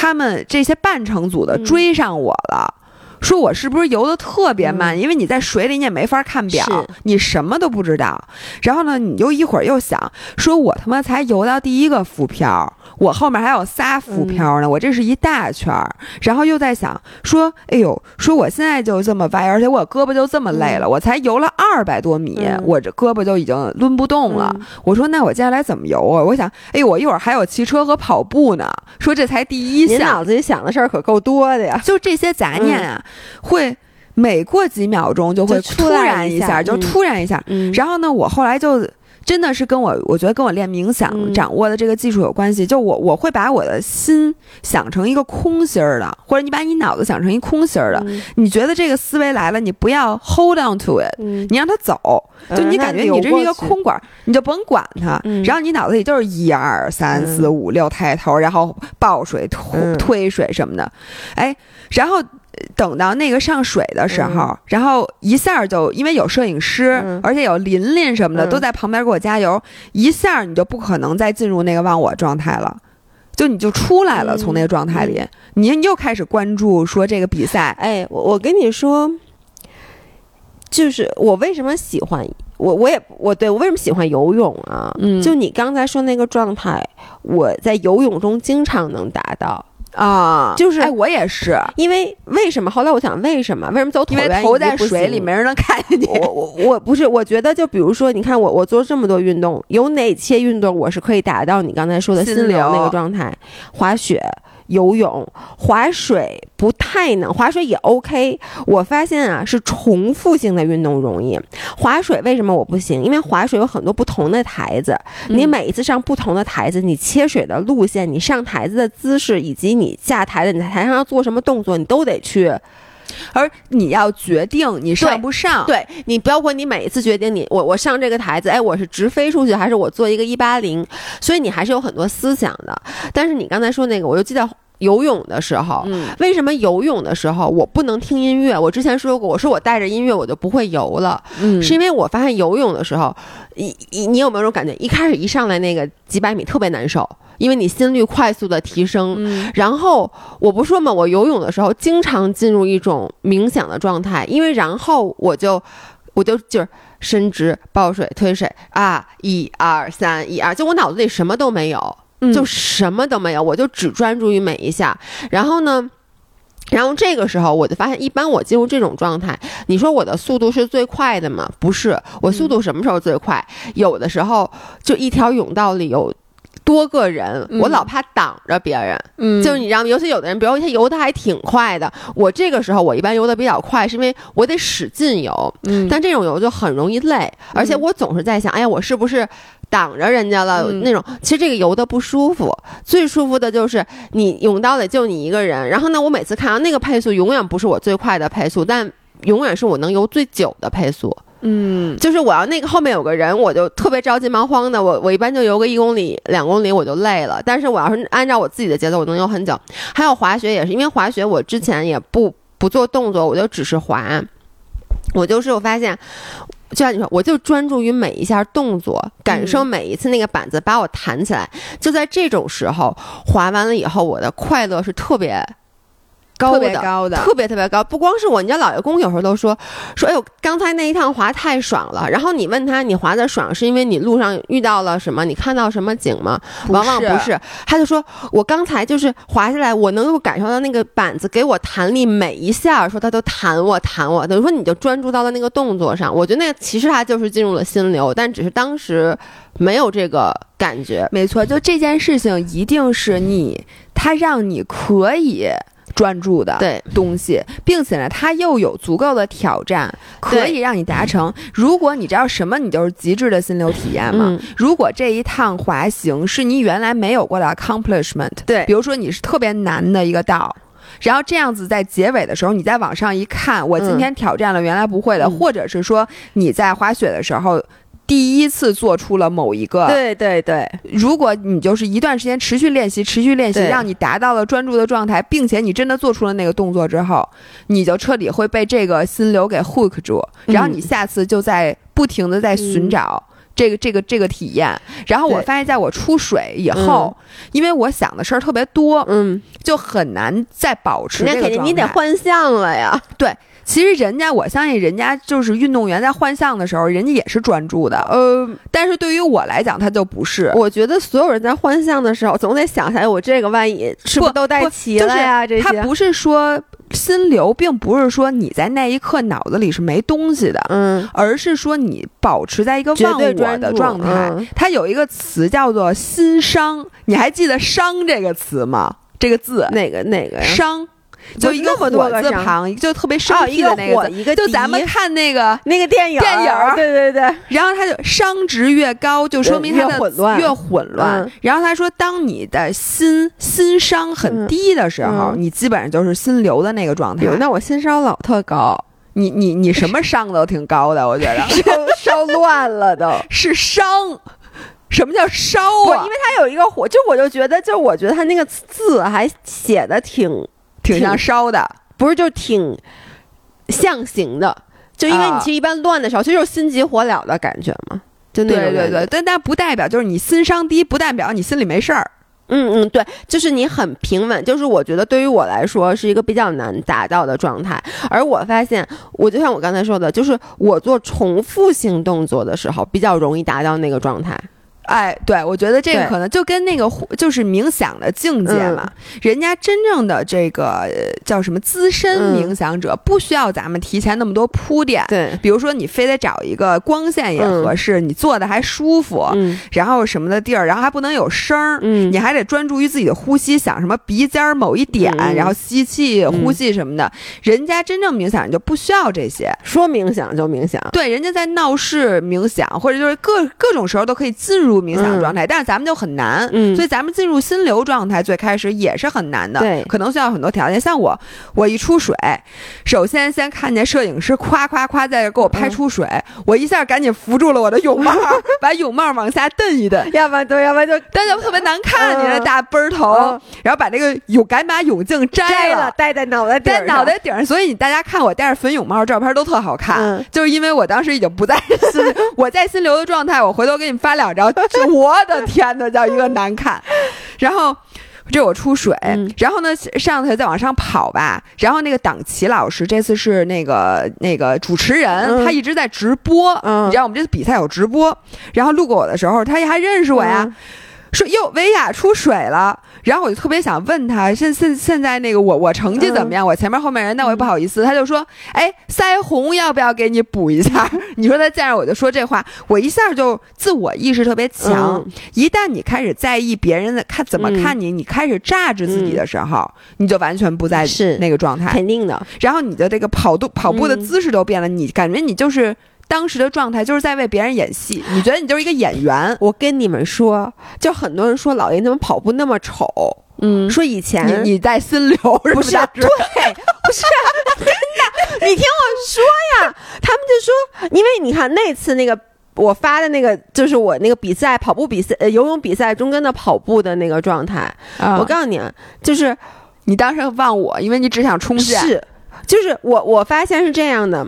他们这些半程组的追上我了，说我是不是游的特别慢？因为你在水里你也没法看表，你什么都不知道。然后呢，你又一会儿又想，说我他妈才游到第一个浮漂。我后面还有仨浮漂呢，我这是一大圈儿，然后又在想说，哎呦，说我现在就这么歪，而且我胳膊就这么累了，我才游了二百多米，我这胳膊就已经抡不动了。我说那我接下来怎么游啊？我想，哎，我一会儿还有骑车和跑步呢。说这才第一项，脑子里想的事儿可够多的呀。就这些杂念啊，会每过几秒钟就会突然一下，就突然一下。然后呢，我后来就。真的是跟我，我觉得跟我练冥想掌握的这个技术有关系。就我，我会把我的心想成一个空心儿的，或者你把你脑子想成一空心儿的。你觉得这个思维来了，你不要 hold on to it，你让它走。就你感觉你这是一个空管，你就甭管它。然后你脑子里就是一二三四五六抬头，然后抱水推推水什么的，哎，然后。等到那个上水的时候，然后一下就因为有摄影师，而且有琳琳什么的都在旁边给我加油，一下你就不可能再进入那个忘我状态了，就你就出来了，从那个状态里，你又开始关注说这个比赛。哎，我我跟你说，就是我为什么喜欢我，我也我对我为什么喜欢游泳啊？嗯，就你刚才说那个状态，我在游泳中经常能达到。啊，就是，哎，我也是，因为为什么？后来我想，为什么？为什么走因为头在水里没人能看见你？我我我不是，我觉得就比如说，你看我我做这么多运动，有哪些运动我是可以达到你刚才说的心流那个状态？滑雪。游泳、划水不太能，划水也 OK。我发现啊，是重复性的运动容易。划水为什么我不行？因为划水有很多不同的台子，你每一次上不同的台子，你切水的路线、你上台子的姿势，以及你下台的你在台上要做什么动作，你都得去。而你要决定你上不上，对你包括你每一次决定你我我上这个台子，哎，我是直飞出去还是我做一个一八零，所以你还是有很多思想的。但是你刚才说那个，我就记得游泳的时候，为什么游泳的时候我不能听音乐？我之前说过，我说我带着音乐我就不会游了，嗯是因为我发现游泳的时候，你你你有没有种感觉？一开始一上来那个几百米特别难受。因为你心率快速的提升，然后我不说嘛，我游泳的时候经常进入一种冥想的状态，因为然后我就我就就是伸直抱水推水啊，一二三一二，就我脑子里什么都没有，就什么都没有，我就只专注于每一下。然后呢，然后这个时候我就发现，一般我进入这种状态，你说我的速度是最快的吗？不是，我速度什么时候最快？有的时候就一条泳道里有。多个人，我老怕挡着别人。嗯，就是你知道吗？尤其有的人，比如他游的还挺快的，我这个时候我一般游的比较快，是因为我得使劲游。嗯，但这种游就很容易累，而且我总是在想，哎呀，我是不是挡着人家了？那种其实这个游的不舒服。最舒服的就是你泳道里就你一个人，然后呢，我每次看到那个配速永远不是我最快的配速，但永远是我能游最久的配速。嗯，就是我要那个后面有个人，我就特别着急忙慌的。我我一般就游个一公里、两公里我就累了。但是我要是按照我自己的节奏，我能游很久。还有滑雪也是，因为滑雪我之前也不不做动作，我就只是滑。我就是我发现，就像你说，我就专注于每一下动作，感受每一次那个板子把我弹起来。就在这种时候，滑完了以后，我的快乐是特别。高特别高的，特别特别高。不光是我，你家老爷公有时候都说说，哎呦，刚才那一趟滑太爽了。然后你问他，你滑的爽是因为你路上遇到了什么？你看到什么景吗？往往不是。他就说，我刚才就是滑下来，我能够感受到那个板子给我弹力每一下，说他都弹我弹我。等于说你就专注到了那个动作上。我觉得那其实他就是进入了心流，但只是当时没有这个感觉。没错，就这件事情一定是你，他让你可以。专注的东西，并且呢，它又有足够的挑战，可以让你达成。如果你知道什么，你就是极致的心流体验嘛。如果这一趟滑行是你原来没有过的 accomplishment，对，比如说你是特别难的一个道，然后这样子在结尾的时候，你再往上一看，我今天挑战了原来不会的，或者是说你在滑雪的时候。第一次做出了某一个，对对对。如果你就是一段时间持续练习，持续练习，让你达到了专注的状态，并且你真的做出了那个动作之后，你就彻底会被这个心流给 hook 住，然后你下次就在不停的在寻找这个这个这个体验。然后我发现，在我出水以后，因为我想的事儿特别多，嗯，就很难再保持这个状态。你得换向了呀，对。其实人家，我相信人家就是运动员在换向的时候，人家也是专注的。呃，但是对于我来讲，他就不是。我觉得所有人在换向的时候，总得想起来，我这个万一是不是都带齐了呀？这些他不是说心流，并不是说你在那一刻脑子里是没东西的，嗯，而是说你保持在一个忘我的状态。它有一个词叫做心伤，你还记得“伤”这个词吗？这个字哪个哪个呀？伤。就一个火字旁，就特别生气的那个，一个就咱们看那个那个电影，电影，对对对。然后他就商值越高，就说明他的混乱越混乱。然后他说，当你的心心伤很低的时候，你基本上就是心流的那个状态。那我心商老特高，你你你什么伤都挺高的，我觉得 烧乱了都 是伤。什么叫烧啊？因为他有一个火，就我就觉得，就我觉得他那个字还写的挺。挺像烧的，不是就挺象形的，就因为你其实一般乱的时候，其实就是心急火燎的感觉嘛，就那对对对，但但不代表就是你心伤低，不代表你心里没事儿。嗯嗯，对，就是你很平稳，就是我觉得对于我来说是一个比较难达到的状态。而我发现，我就像我刚才说的，就是我做重复性动作的时候，比较容易达到那个状态。哎，对，我觉得这个可能就跟那个就是冥想的境界嘛。人家真正的这个叫什么资深冥想者，不需要咱们提前那么多铺垫。对，比如说你非得找一个光线也合适，你坐的还舒服，然后什么的地儿，然后还不能有声儿，你还得专注于自己的呼吸，想什么鼻尖儿某一点，然后吸气、呼气什么的。人家真正冥想就不需要这些，说冥想就冥想。对，人家在闹市冥想，或者就是各各种时候都可以进入。冥想状态，但是咱们就很难，所以咱们进入心流状态最开始也是很难的，对，可能需要很多条件。像我，我一出水，首先先看见摄影师夸夸夸在这给我拍出水，我一下赶紧扶住了我的泳帽，把泳帽往下蹬一蹬，要不然对，要不然就但就特别难看，你那大背头，然后把那个泳赶紧把泳镜摘了，戴在脑袋戴脑袋顶上，所以你大家看我戴着粉泳帽照片都特好看，就是因为我当时已经不在心，我在心流的状态，我回头给你发两张。我的天呐，叫一个难看。然后这我出水，然后呢上头再往上跑吧。然后那个党旗老师这次是那个那个主持人，他一直在直播。你知道我们这次比赛有直播，然后路过我的时候，他也还认识我呀。说哟，维亚出水了，然后我就特别想问他，现现现在那个我我成绩怎么样？我前面后面人，那我也不好意思。他就说，哎，腮红要不要给你补一下？你说他见着我就说这话，我一下就自我意识特别强。一旦你开始在意别人的看怎么看你，你开始榨制自己的时候，你就完全不在那个状态，肯定的。然后你的这个跑动跑步的姿势都变了，你感觉你就是。当时的状态就是在为别人演戏，你觉得你就是一个演员？我跟你们说，就很多人说老爷怎么跑步那么丑，嗯，说以前你你在心流不是？对，不是 真的，你听我说呀，他们就说，因为你看那次那个我发的那个，就是我那个比赛跑步比赛呃游泳比赛中间的跑步的那个状态，我告诉你，就是你当时忘我，因为你只想冲线，是，就是我我发现是这样的。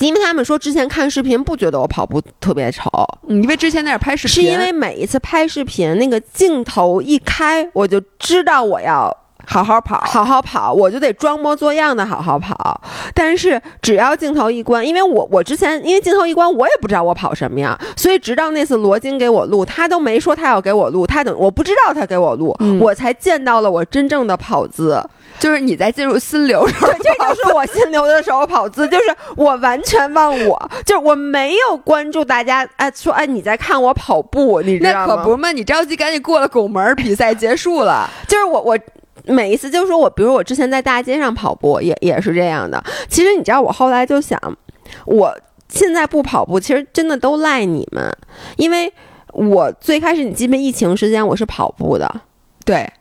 因为他们说之前看视频不觉得我跑步特别丑，因为之前在那拍视频，是因为每一次拍视频那个镜头一开，我就知道我要好好跑，好好跑，我就得装模作样的好好跑。但是只要镜头一关，因为我我之前因为镜头一关，我也不知道我跑什么样，所以直到那次罗京给我录，他都没说他要给我录，他等我不知道他给我录，我才见到了我真正的跑姿，就是你在进入心流时候，这就是我心流的时候跑姿，就是我完全忘我，就是我没有关注大家哎说哎你在看我跑步，你知道吗？那可不嘛，你着急赶紧过了拱门，比赛结束了，就是我我。每一次就是说我，比如我之前在大街上跑步，也也是这样的。其实你知道，我后来就想，我现在不跑步，其实真的都赖你们，因为我最开始你记不疫情时间我是跑步的，对，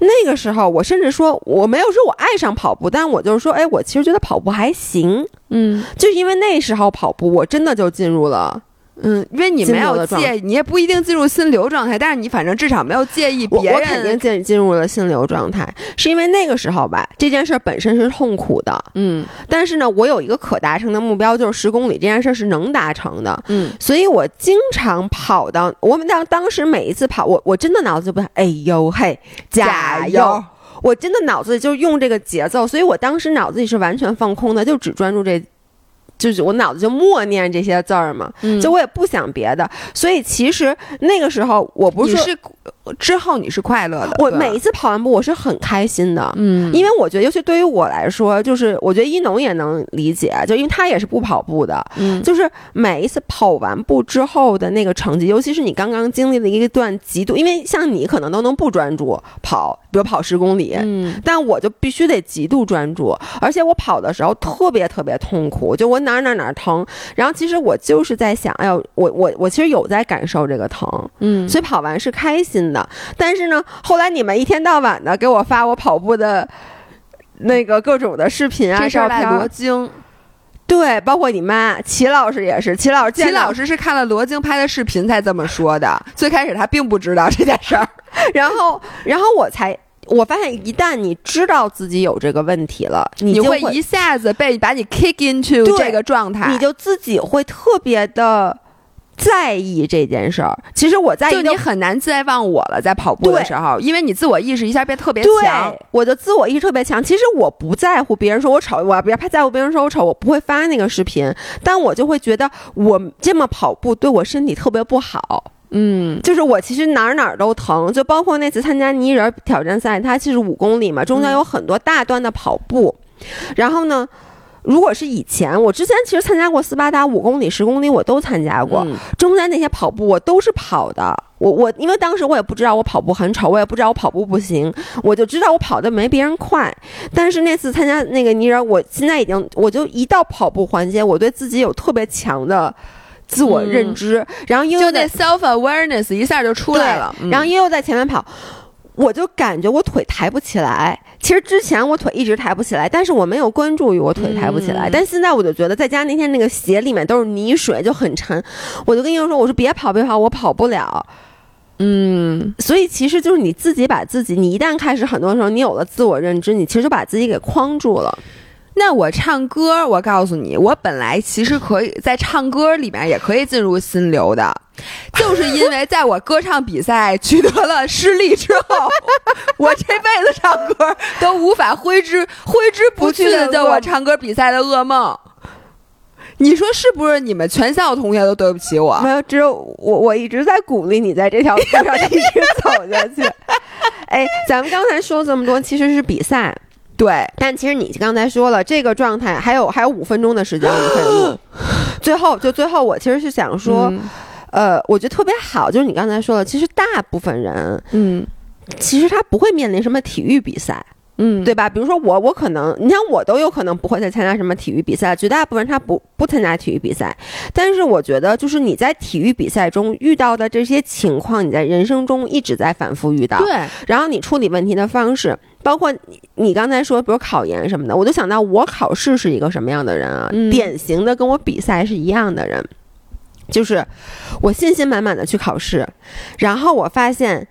那个时候我甚至说我没有说我爱上跑步，但我就是说，哎，我其实觉得跑步还行，嗯，就因为那时候跑步，我真的就进入了。嗯，因为你没有介，你也不一定进入心流状态，但是你反正至少没有介意别人。我肯定进进入了心流状态，是因为那个时候吧，这件事本身是痛苦的，嗯，但是呢，我有一个可达成的目标，就是十公里这件事是能达成的，嗯，所以我经常跑到我们当当时每一次跑，我我真的脑子就不，哎呦嘿，加油！我真的脑子里就用这个节奏，所以我当时脑子里是完全放空的，就只专注这。就是我脑子就默念这些字儿嘛，就我也不想别的，所以其实那个时候我不是之后你是快乐的，我每一次跑完步我是很开心的，嗯，因为我觉得尤其对于我来说，就是我觉得一农也能理解，就因为他也是不跑步的，嗯，就是每一次跑完步之后的那个成绩，尤其是你刚刚经历了一段极度，因为像你可能都能不专注跑，比如跑十公里，嗯，但我就必须得极度专注，而且我跑的时候特别特别痛苦，就我。哪哪哪疼，然后其实我就是在想，哎呦，我我我其实有在感受这个疼，嗯，所以跑完是开心的。但是呢，后来你们一天到晚的给我发我跑步的那个各种的视频啊、照片，罗京，对，包括你妈齐老师也是，齐老师，齐老师是看了罗京拍的视频才这么说的。最开始他并不知道这件事儿，然后，然后我才。我发现，一旦你知道自己有这个问题了，你会一下子被把你 kick into 这个状态，你就自己会特别的在意这件事儿。其实我在就你很难再忘我了，在跑步的时候，因为你自我意识一下变特别强。我的自我意识特别强。其实我不在乎别人说我丑，我别怕在乎别人说我丑，我不会发那个视频，但我就会觉得我这么跑步对我身体特别不好。嗯，就是我其实哪儿哪儿都疼，就包括那次参加泥人挑战赛，它其实五公里嘛，中间有很多大段的跑步。然后呢，如果是以前，我之前其实参加过斯巴达五公里、十公里，我都参加过。中间那些跑步我都是跑的。我我因为当时我也不知道我跑步很丑，我也不知道我跑步不行，我就知道我跑的没别人快。但是那次参加那个泥人，我现在已经，我就一到跑步环节，我对自己有特别强的。自我认知，然后悠悠那 self awareness 一下就出来了，然后悠悠在前面跑，我就感觉我腿抬不起来。其实之前我腿一直抬不起来，但是我没有关注于我腿抬不起来。但现在我就觉得，在家那天那个鞋里面都是泥水，就很沉。我就跟悠悠说：“我说别跑，别跑，我跑不了。”嗯，所以其实就是你自己把自己，你一旦开始很多时候你有了自我认知，你其实就把自己给框住了。那我唱歌，我告诉你，我本来其实可以在唱歌里面也可以进入心流的，就是因为在我歌唱比赛取得了失利之后，我这辈子唱歌都无法挥之挥之不去的，就我唱歌比赛的噩梦。你说是不是？你们全校同学都对不起我？没有，只有我，我一直在鼓励你在这条路上一直走下去。哎，咱们刚才说这么多，其实是比赛。对，但其实你刚才说了这个状态，还有还有五分钟的时间我们可以录。最后就最后，我其实是想说，呃，我觉得特别好，就是你刚才说了，其实大部分人，嗯，其实他不会面临什么体育比赛。嗯，对吧？比如说我，我可能，你像我都有可能不会再参加什么体育比赛，绝大部分他不不参加体育比赛。但是我觉得，就是你在体育比赛中遇到的这些情况，你在人生中一直在反复遇到。对。然后你处理问题的方式，包括你你刚才说，比如考研什么的，我就想到我考试是一个什么样的人啊？典型的跟我比赛是一样的人，就是我信心满满的去考试，然后我发现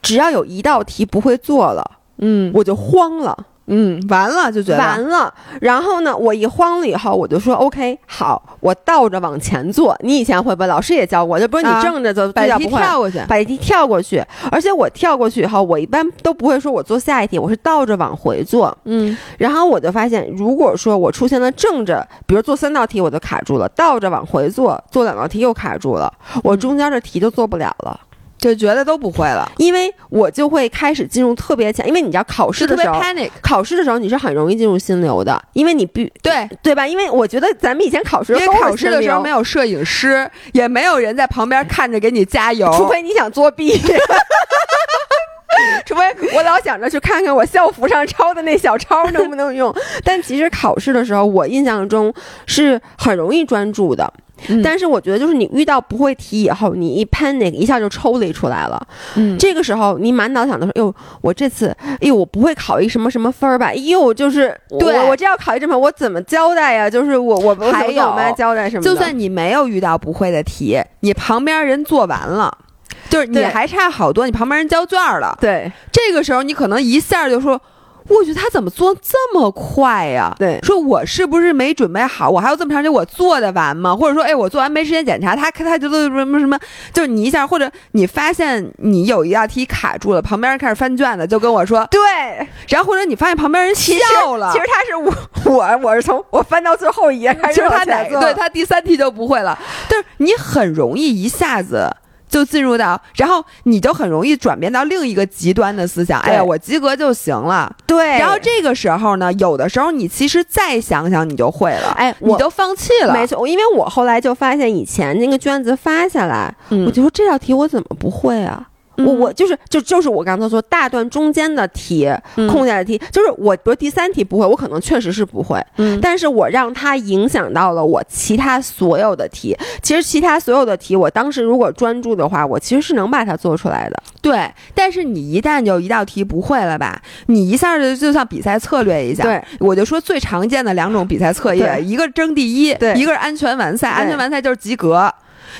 只要有一道题不会做了。嗯，我就慌了，嗯，完了就觉得完了。然后呢，我一慌了以后，我就说 OK，好，我倒着往前做。你以前会不？老师也教过，就不是你正着走，把题跳过去，把题跳过去。而且我跳过去以后，我一般都不会说我做下一题，我是倒着往回做。嗯，然后我就发现，如果说我出现了正着，比如做三道题我就卡住了，倒着往回做，做两道题又卡住了，我中间的题就做不了了。就觉得都不会了，因为我就会开始进入特别强，因为你知道考试的时候，考试的时候你是很容易进入心流的，因为你必对对吧？因为我觉得咱们以前考试，因为考试的时候没有摄影师，也没有人在旁边看着给你加油，除非你想作弊，除非我老想着去看看我校服上抄的那小抄能不能用。但其实考试的时候，我印象中是很容易专注的。但是我觉得，就是你遇到不会题以后，你一 panic 一下就抽离出来了。嗯，这个时候你满脑想的说，哟，我这次，哎呦，我不会考一什么什么分儿吧？哎呦，就是对我这要考一这么，我怎么交代呀？就是我我还有我妈交代什么？就算你没有遇到不会的题，你旁边人做完了，就是你还差好多，你旁边人交卷了。对，这个时候你可能一下就说。我去，他怎么做这么快呀？对，说我是不是没准备好？我还有这么长时间，我做得完吗？或者说，哎，我做完没时间检查，他他觉得什么什么？就是你一下，或者你发现你有一道题卡住了，旁边人开始翻卷子，就跟我说，对。然后或者你发现旁边人笑了，其实他是我，我我是从我翻到最后一页，其实他哪对他第三题就不会了，但是你很容易一下子。就进入到，然后你就很容易转变到另一个极端的思想。哎呀，我及格就行了。对。然后这个时候呢，有的时候你其实再想想，你就会了。哎，你就放弃了。没错，因为我后来就发现，以前那个卷子发下来，我就说这道题我怎么不会啊？我我就是就就是我刚才说大段中间的题空下的题，就是我比如第三题不会，我可能确实是不会，嗯，但是我让它影响到了我其他所有的题。其实其他所有的题，我当时如果专注的话，我其实是能把它做出来的。对，但是你一旦就一道题不会了吧，你一下子就像比赛策略一下。对，我就说最常见的两种比赛策略，一个争第一，对，一个是安全完赛，安全完赛就是及格。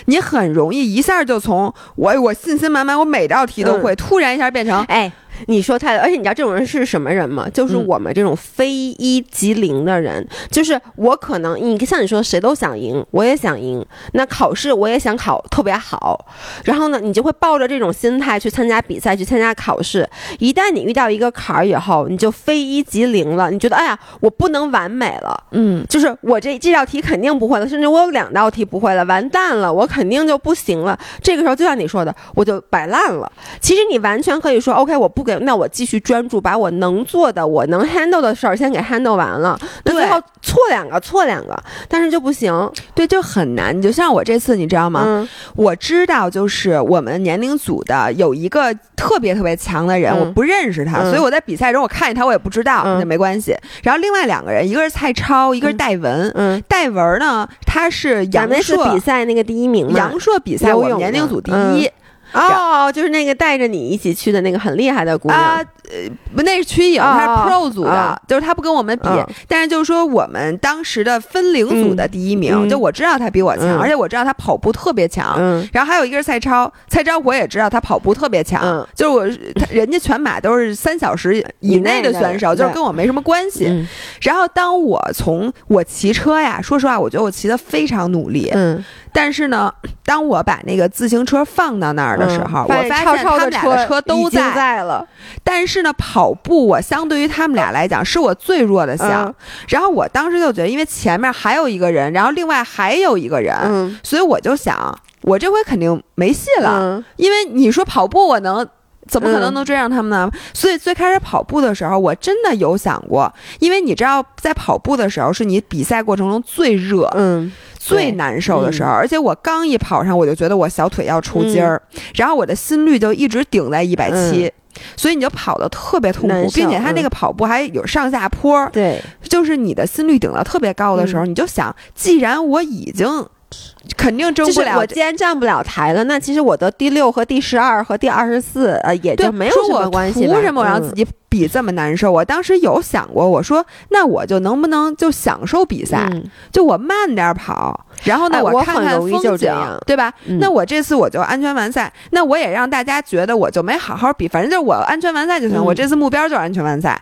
你很容易一下就从我我信心满满，我每道题都会，突然一下变成哎。你说太，而且你知道这种人是什么人吗？就是我们这种非一即零的人。就是我可能，你像你说，谁都想赢，我也想赢。那考试我也想考特别好。然后呢，你就会抱着这种心态去参加比赛，去参加考试。一旦你遇到一个坎儿以后，你就非一即零了。你觉得，哎呀，我不能完美了。嗯，就是我这这道题肯定不会了，甚至我有两道题不会了，完蛋了，我肯定就不行了。这个时候，就像你说的，我就摆烂了。其实你完全可以说，OK，我不给。那我继续专注，把我能做的、我能 handle 的事儿先给 handle 完了。那最后错两个，错两个，但是就不行。对，就很难。就像我这次，你知道吗？我知道，就是我们年龄组的有一个特别特别强的人，我不认识他，所以我在比赛中我看见他，我也不知道，那没关系。然后另外两个人，一个是蔡超，一个是戴文。嗯，戴文呢，他是杨硕比赛那个第一名杨硕比赛我们年龄组第一。哦，就是那个带着你一起去的那个很厉害的姑娘。啊，呃，不，那是曲颖，她是 Pro 组的，就是她不跟我们比，但是就是说我们当时的分龄组的第一名，就我知道她比我强，而且我知道她跑步特别强，然后还有一个是蔡超，蔡超我也知道她跑步特别强，就是我，人家全马都是三小时以内的选手，就是跟我没什么关系。然后当我从我骑车呀，说实话，我觉得我骑的非常努力，嗯。但是呢，当我把那个自行车放到那儿的时候，我发现他们俩的车都在了。但是呢，跑步我相对于他们俩来讲是我最弱的项。然后我当时就觉得，因为前面还有一个人，然后另外还有一个人，所以我就想，我这回肯定没戏了。因为你说跑步，我能怎么可能能追上他们呢？所以最开始跑步的时候，我真的有想过，因为你知道，在跑步的时候是你比赛过程中最热。嗯。最难受的时候，而且我刚一跑上，我就觉得我小腿要抽筋儿，然后我的心率就一直顶在一百七，所以你就跑的特别痛苦，并且他那个跑步还有上下坡，对，就是你的心率顶到特别高的时候，你就想，既然我已经。肯定争不了。我既然站不了台了，那其实我的第六和第十二和第二十四，呃，也就没有什么关系。图什么我让自己比这么难受？我当时有想过，我说那我就能不能就享受比赛？就我慢点跑，然后呢，我看看风景，对吧？那我这次我就安全完赛，那我也让大家觉得我就没好好比，反正就是我安全完赛就行。我这次目标就是安全完赛。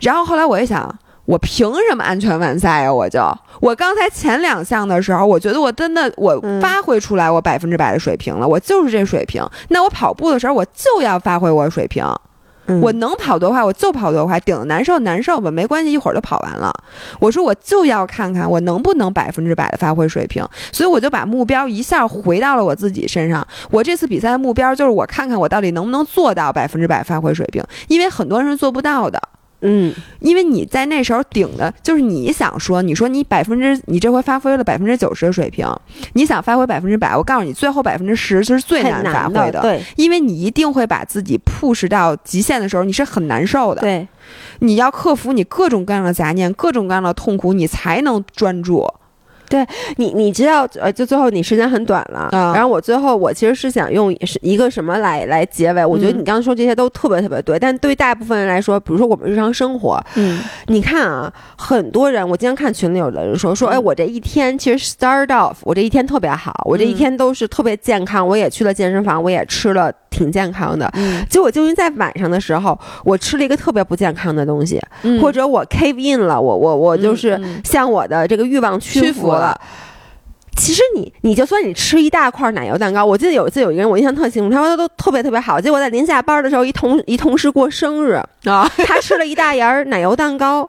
然后后来我一想，我凭什么安全完赛呀？我就我刚才前两项的时候，我觉得我真的我发挥出来我百分之百的水平了，我就是这水平。那我跑步的时候，我就要发挥我水平。我能跑多快，我就跑多快，顶难受难受吧，没关系，一会儿就跑完了。我说我就要看看我能不能百分之百的发挥水平，所以我就把目标一下回到了我自己身上。我这次比赛的目标就是我看看我到底能不能做到百分之百发挥水平，因为很多人是做不到的。嗯，因为你在那时候顶的就是你想说，你说你百分之你这回发挥了百分之九十的水平，你想发挥百分之百，我告诉你，最后百分之十就是最难发挥的，对，因为你一定会把自己 push 到极限的时候，你是很难受的，对，你要克服你各种各样的杂念，各种各样的痛苦，你才能专注。对你，你知道，呃，就最后你时间很短了，然后我最后我其实是想用是一个什么来来结尾？我觉得你刚刚说这些都特别特别对，但对大部分人来说，比如说我们日常生活，嗯，你看啊，很多人，我经常看群里有的人说说，哎，我这一天其实 start off，我这一天特别好，我这一天都是特别健康，我也去了健身房，我也吃了挺健康的，嗯，结果就因为在晚上的时候，我吃了一个特别不健康的东西，或者我 cave in 了，我我我就是向我的这个欲望屈服。了，其实你你就算你吃一大块奶油蛋糕，我记得有一次有一个人我印象特清楚，他说他都特别特别好，结果在临下班的时候，一同一同事过生日啊，他吃了一大盐奶油蛋糕，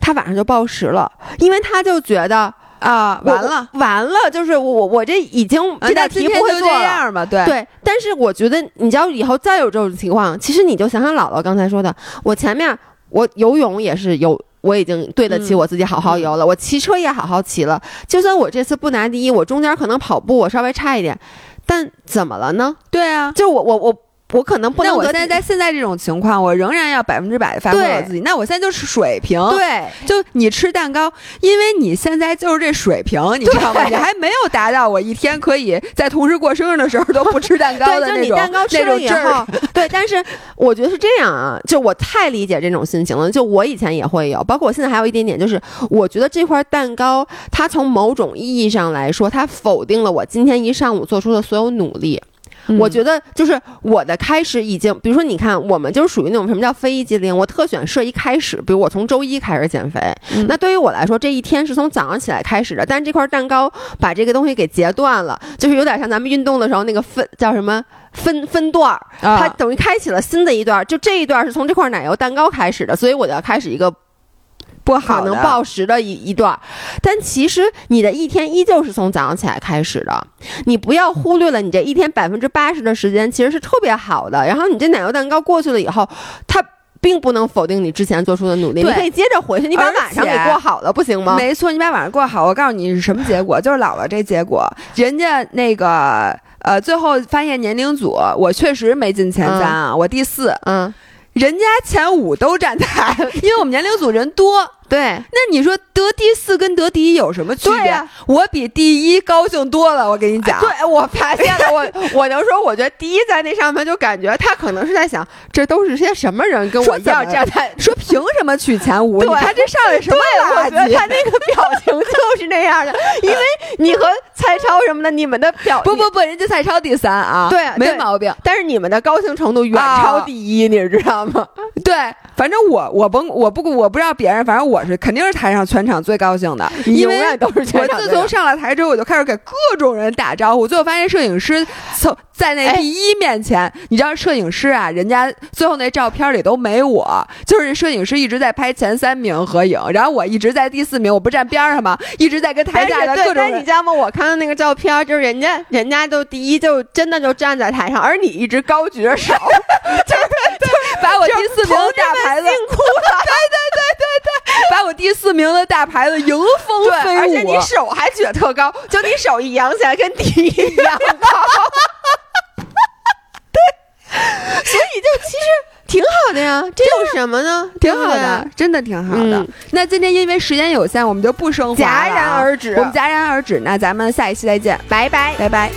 他晚上就暴食了，因为他就觉得啊完了。完了，就是我我这已经这道题不会做这样嘛，对。对，但是我觉得你知道以后再有这种情况，其实你就想想姥姥刚才说的，我前面我游泳也是有。我已经对得起我自己，好好游了。我骑车也好好骑了。就算我这次不拿第一，我中间可能跑步我稍微差一点，但怎么了呢？对啊，就我我我。我可能不能。那我现在在现在这种情况，我仍然要百分之百的发挥我自己。那我现在就是水平。对，就你吃蛋糕，因为你现在就是这水平，你知道吗？你还没有达到我一天可以在同事过生日的时候都不吃蛋糕的那种。蛋糕吃了以后，对，但是我觉得是这样啊，就我太理解这种心情了。就我以前也会有，包括我现在还有一点点，就是我觉得这块蛋糕，它从某种意义上来说，它否定了我今天一上午做出的所有努力。我觉得就是我的开始已经，比如说你看，我们就是属于那种什么叫非机灵，我特选设一开始，比如我从周一开始减肥，那对于我来说，这一天是从早上起来开始的，但是这块蛋糕把这个东西给截断了，就是有点像咱们运动的时候那个分叫什么分分段儿，它等于开启了新的一段，就这一段是从这块奶油蛋糕开始的，所以我就要开始一个。不好能暴食的一一段，但其实你的一天依旧是从早上起来开始的。你不要忽略了，你这一天百分之八十的时间其实是特别好的。然后你这奶油蛋糕过去了以后，它并不能否定你之前做出的努力。你可以接着回去，你把晚上给过好了，不行吗？没错，你把晚上过好。我告诉你是什么结果，就是姥姥这结果。人家那个呃，最后发现年龄组，我确实没进前三啊，我第四。嗯，人家前五都站台，因为我们年龄组人多。对，那你说得第四跟得第一有什么区别？我比第一高兴多了，我跟你讲。对，我发现了，我我能说，我觉得第一在那上面就感觉他可能是在想，这都是些什么人跟我一样站在，说凭什么取前 五？你看这上来什么垃圾？他那个表情就是那样的，因为你和蔡超什么的，你们的表不不不，人家蔡超第三啊，对，没毛病。但是你们的高兴程度远超第一，你知道吗？对，反正我我甭我不我不知道别人，反正我。我是肯定是台上全场最高兴的，因为都是我自从上了台之后，我就开始给各种人打招呼。最后发现摄影师从在那第一面前，你知道摄影师啊，人家最后那照片里都没我，就是摄影师一直在拍前三名合影，然后我一直在第四名，我不站边上吗？一直在跟台下的各种人。你知道吗？我看到那个照片，就是人家人家都第一，就真的就站在台上，而你一直高举着手，就是把我第四名大牌子辛苦了，对对对，把我第四名的大牌子迎风飞舞，而且你手还举得特高，就你手一扬起来跟第一一样高。对所以就其实挺好的呀，这有什么呢？挺好的，真的挺好的。那今天因为时间有限，我们就不升华了，戛然而止。我们戛然而止。那咱们下一期再见，拜拜，拜拜。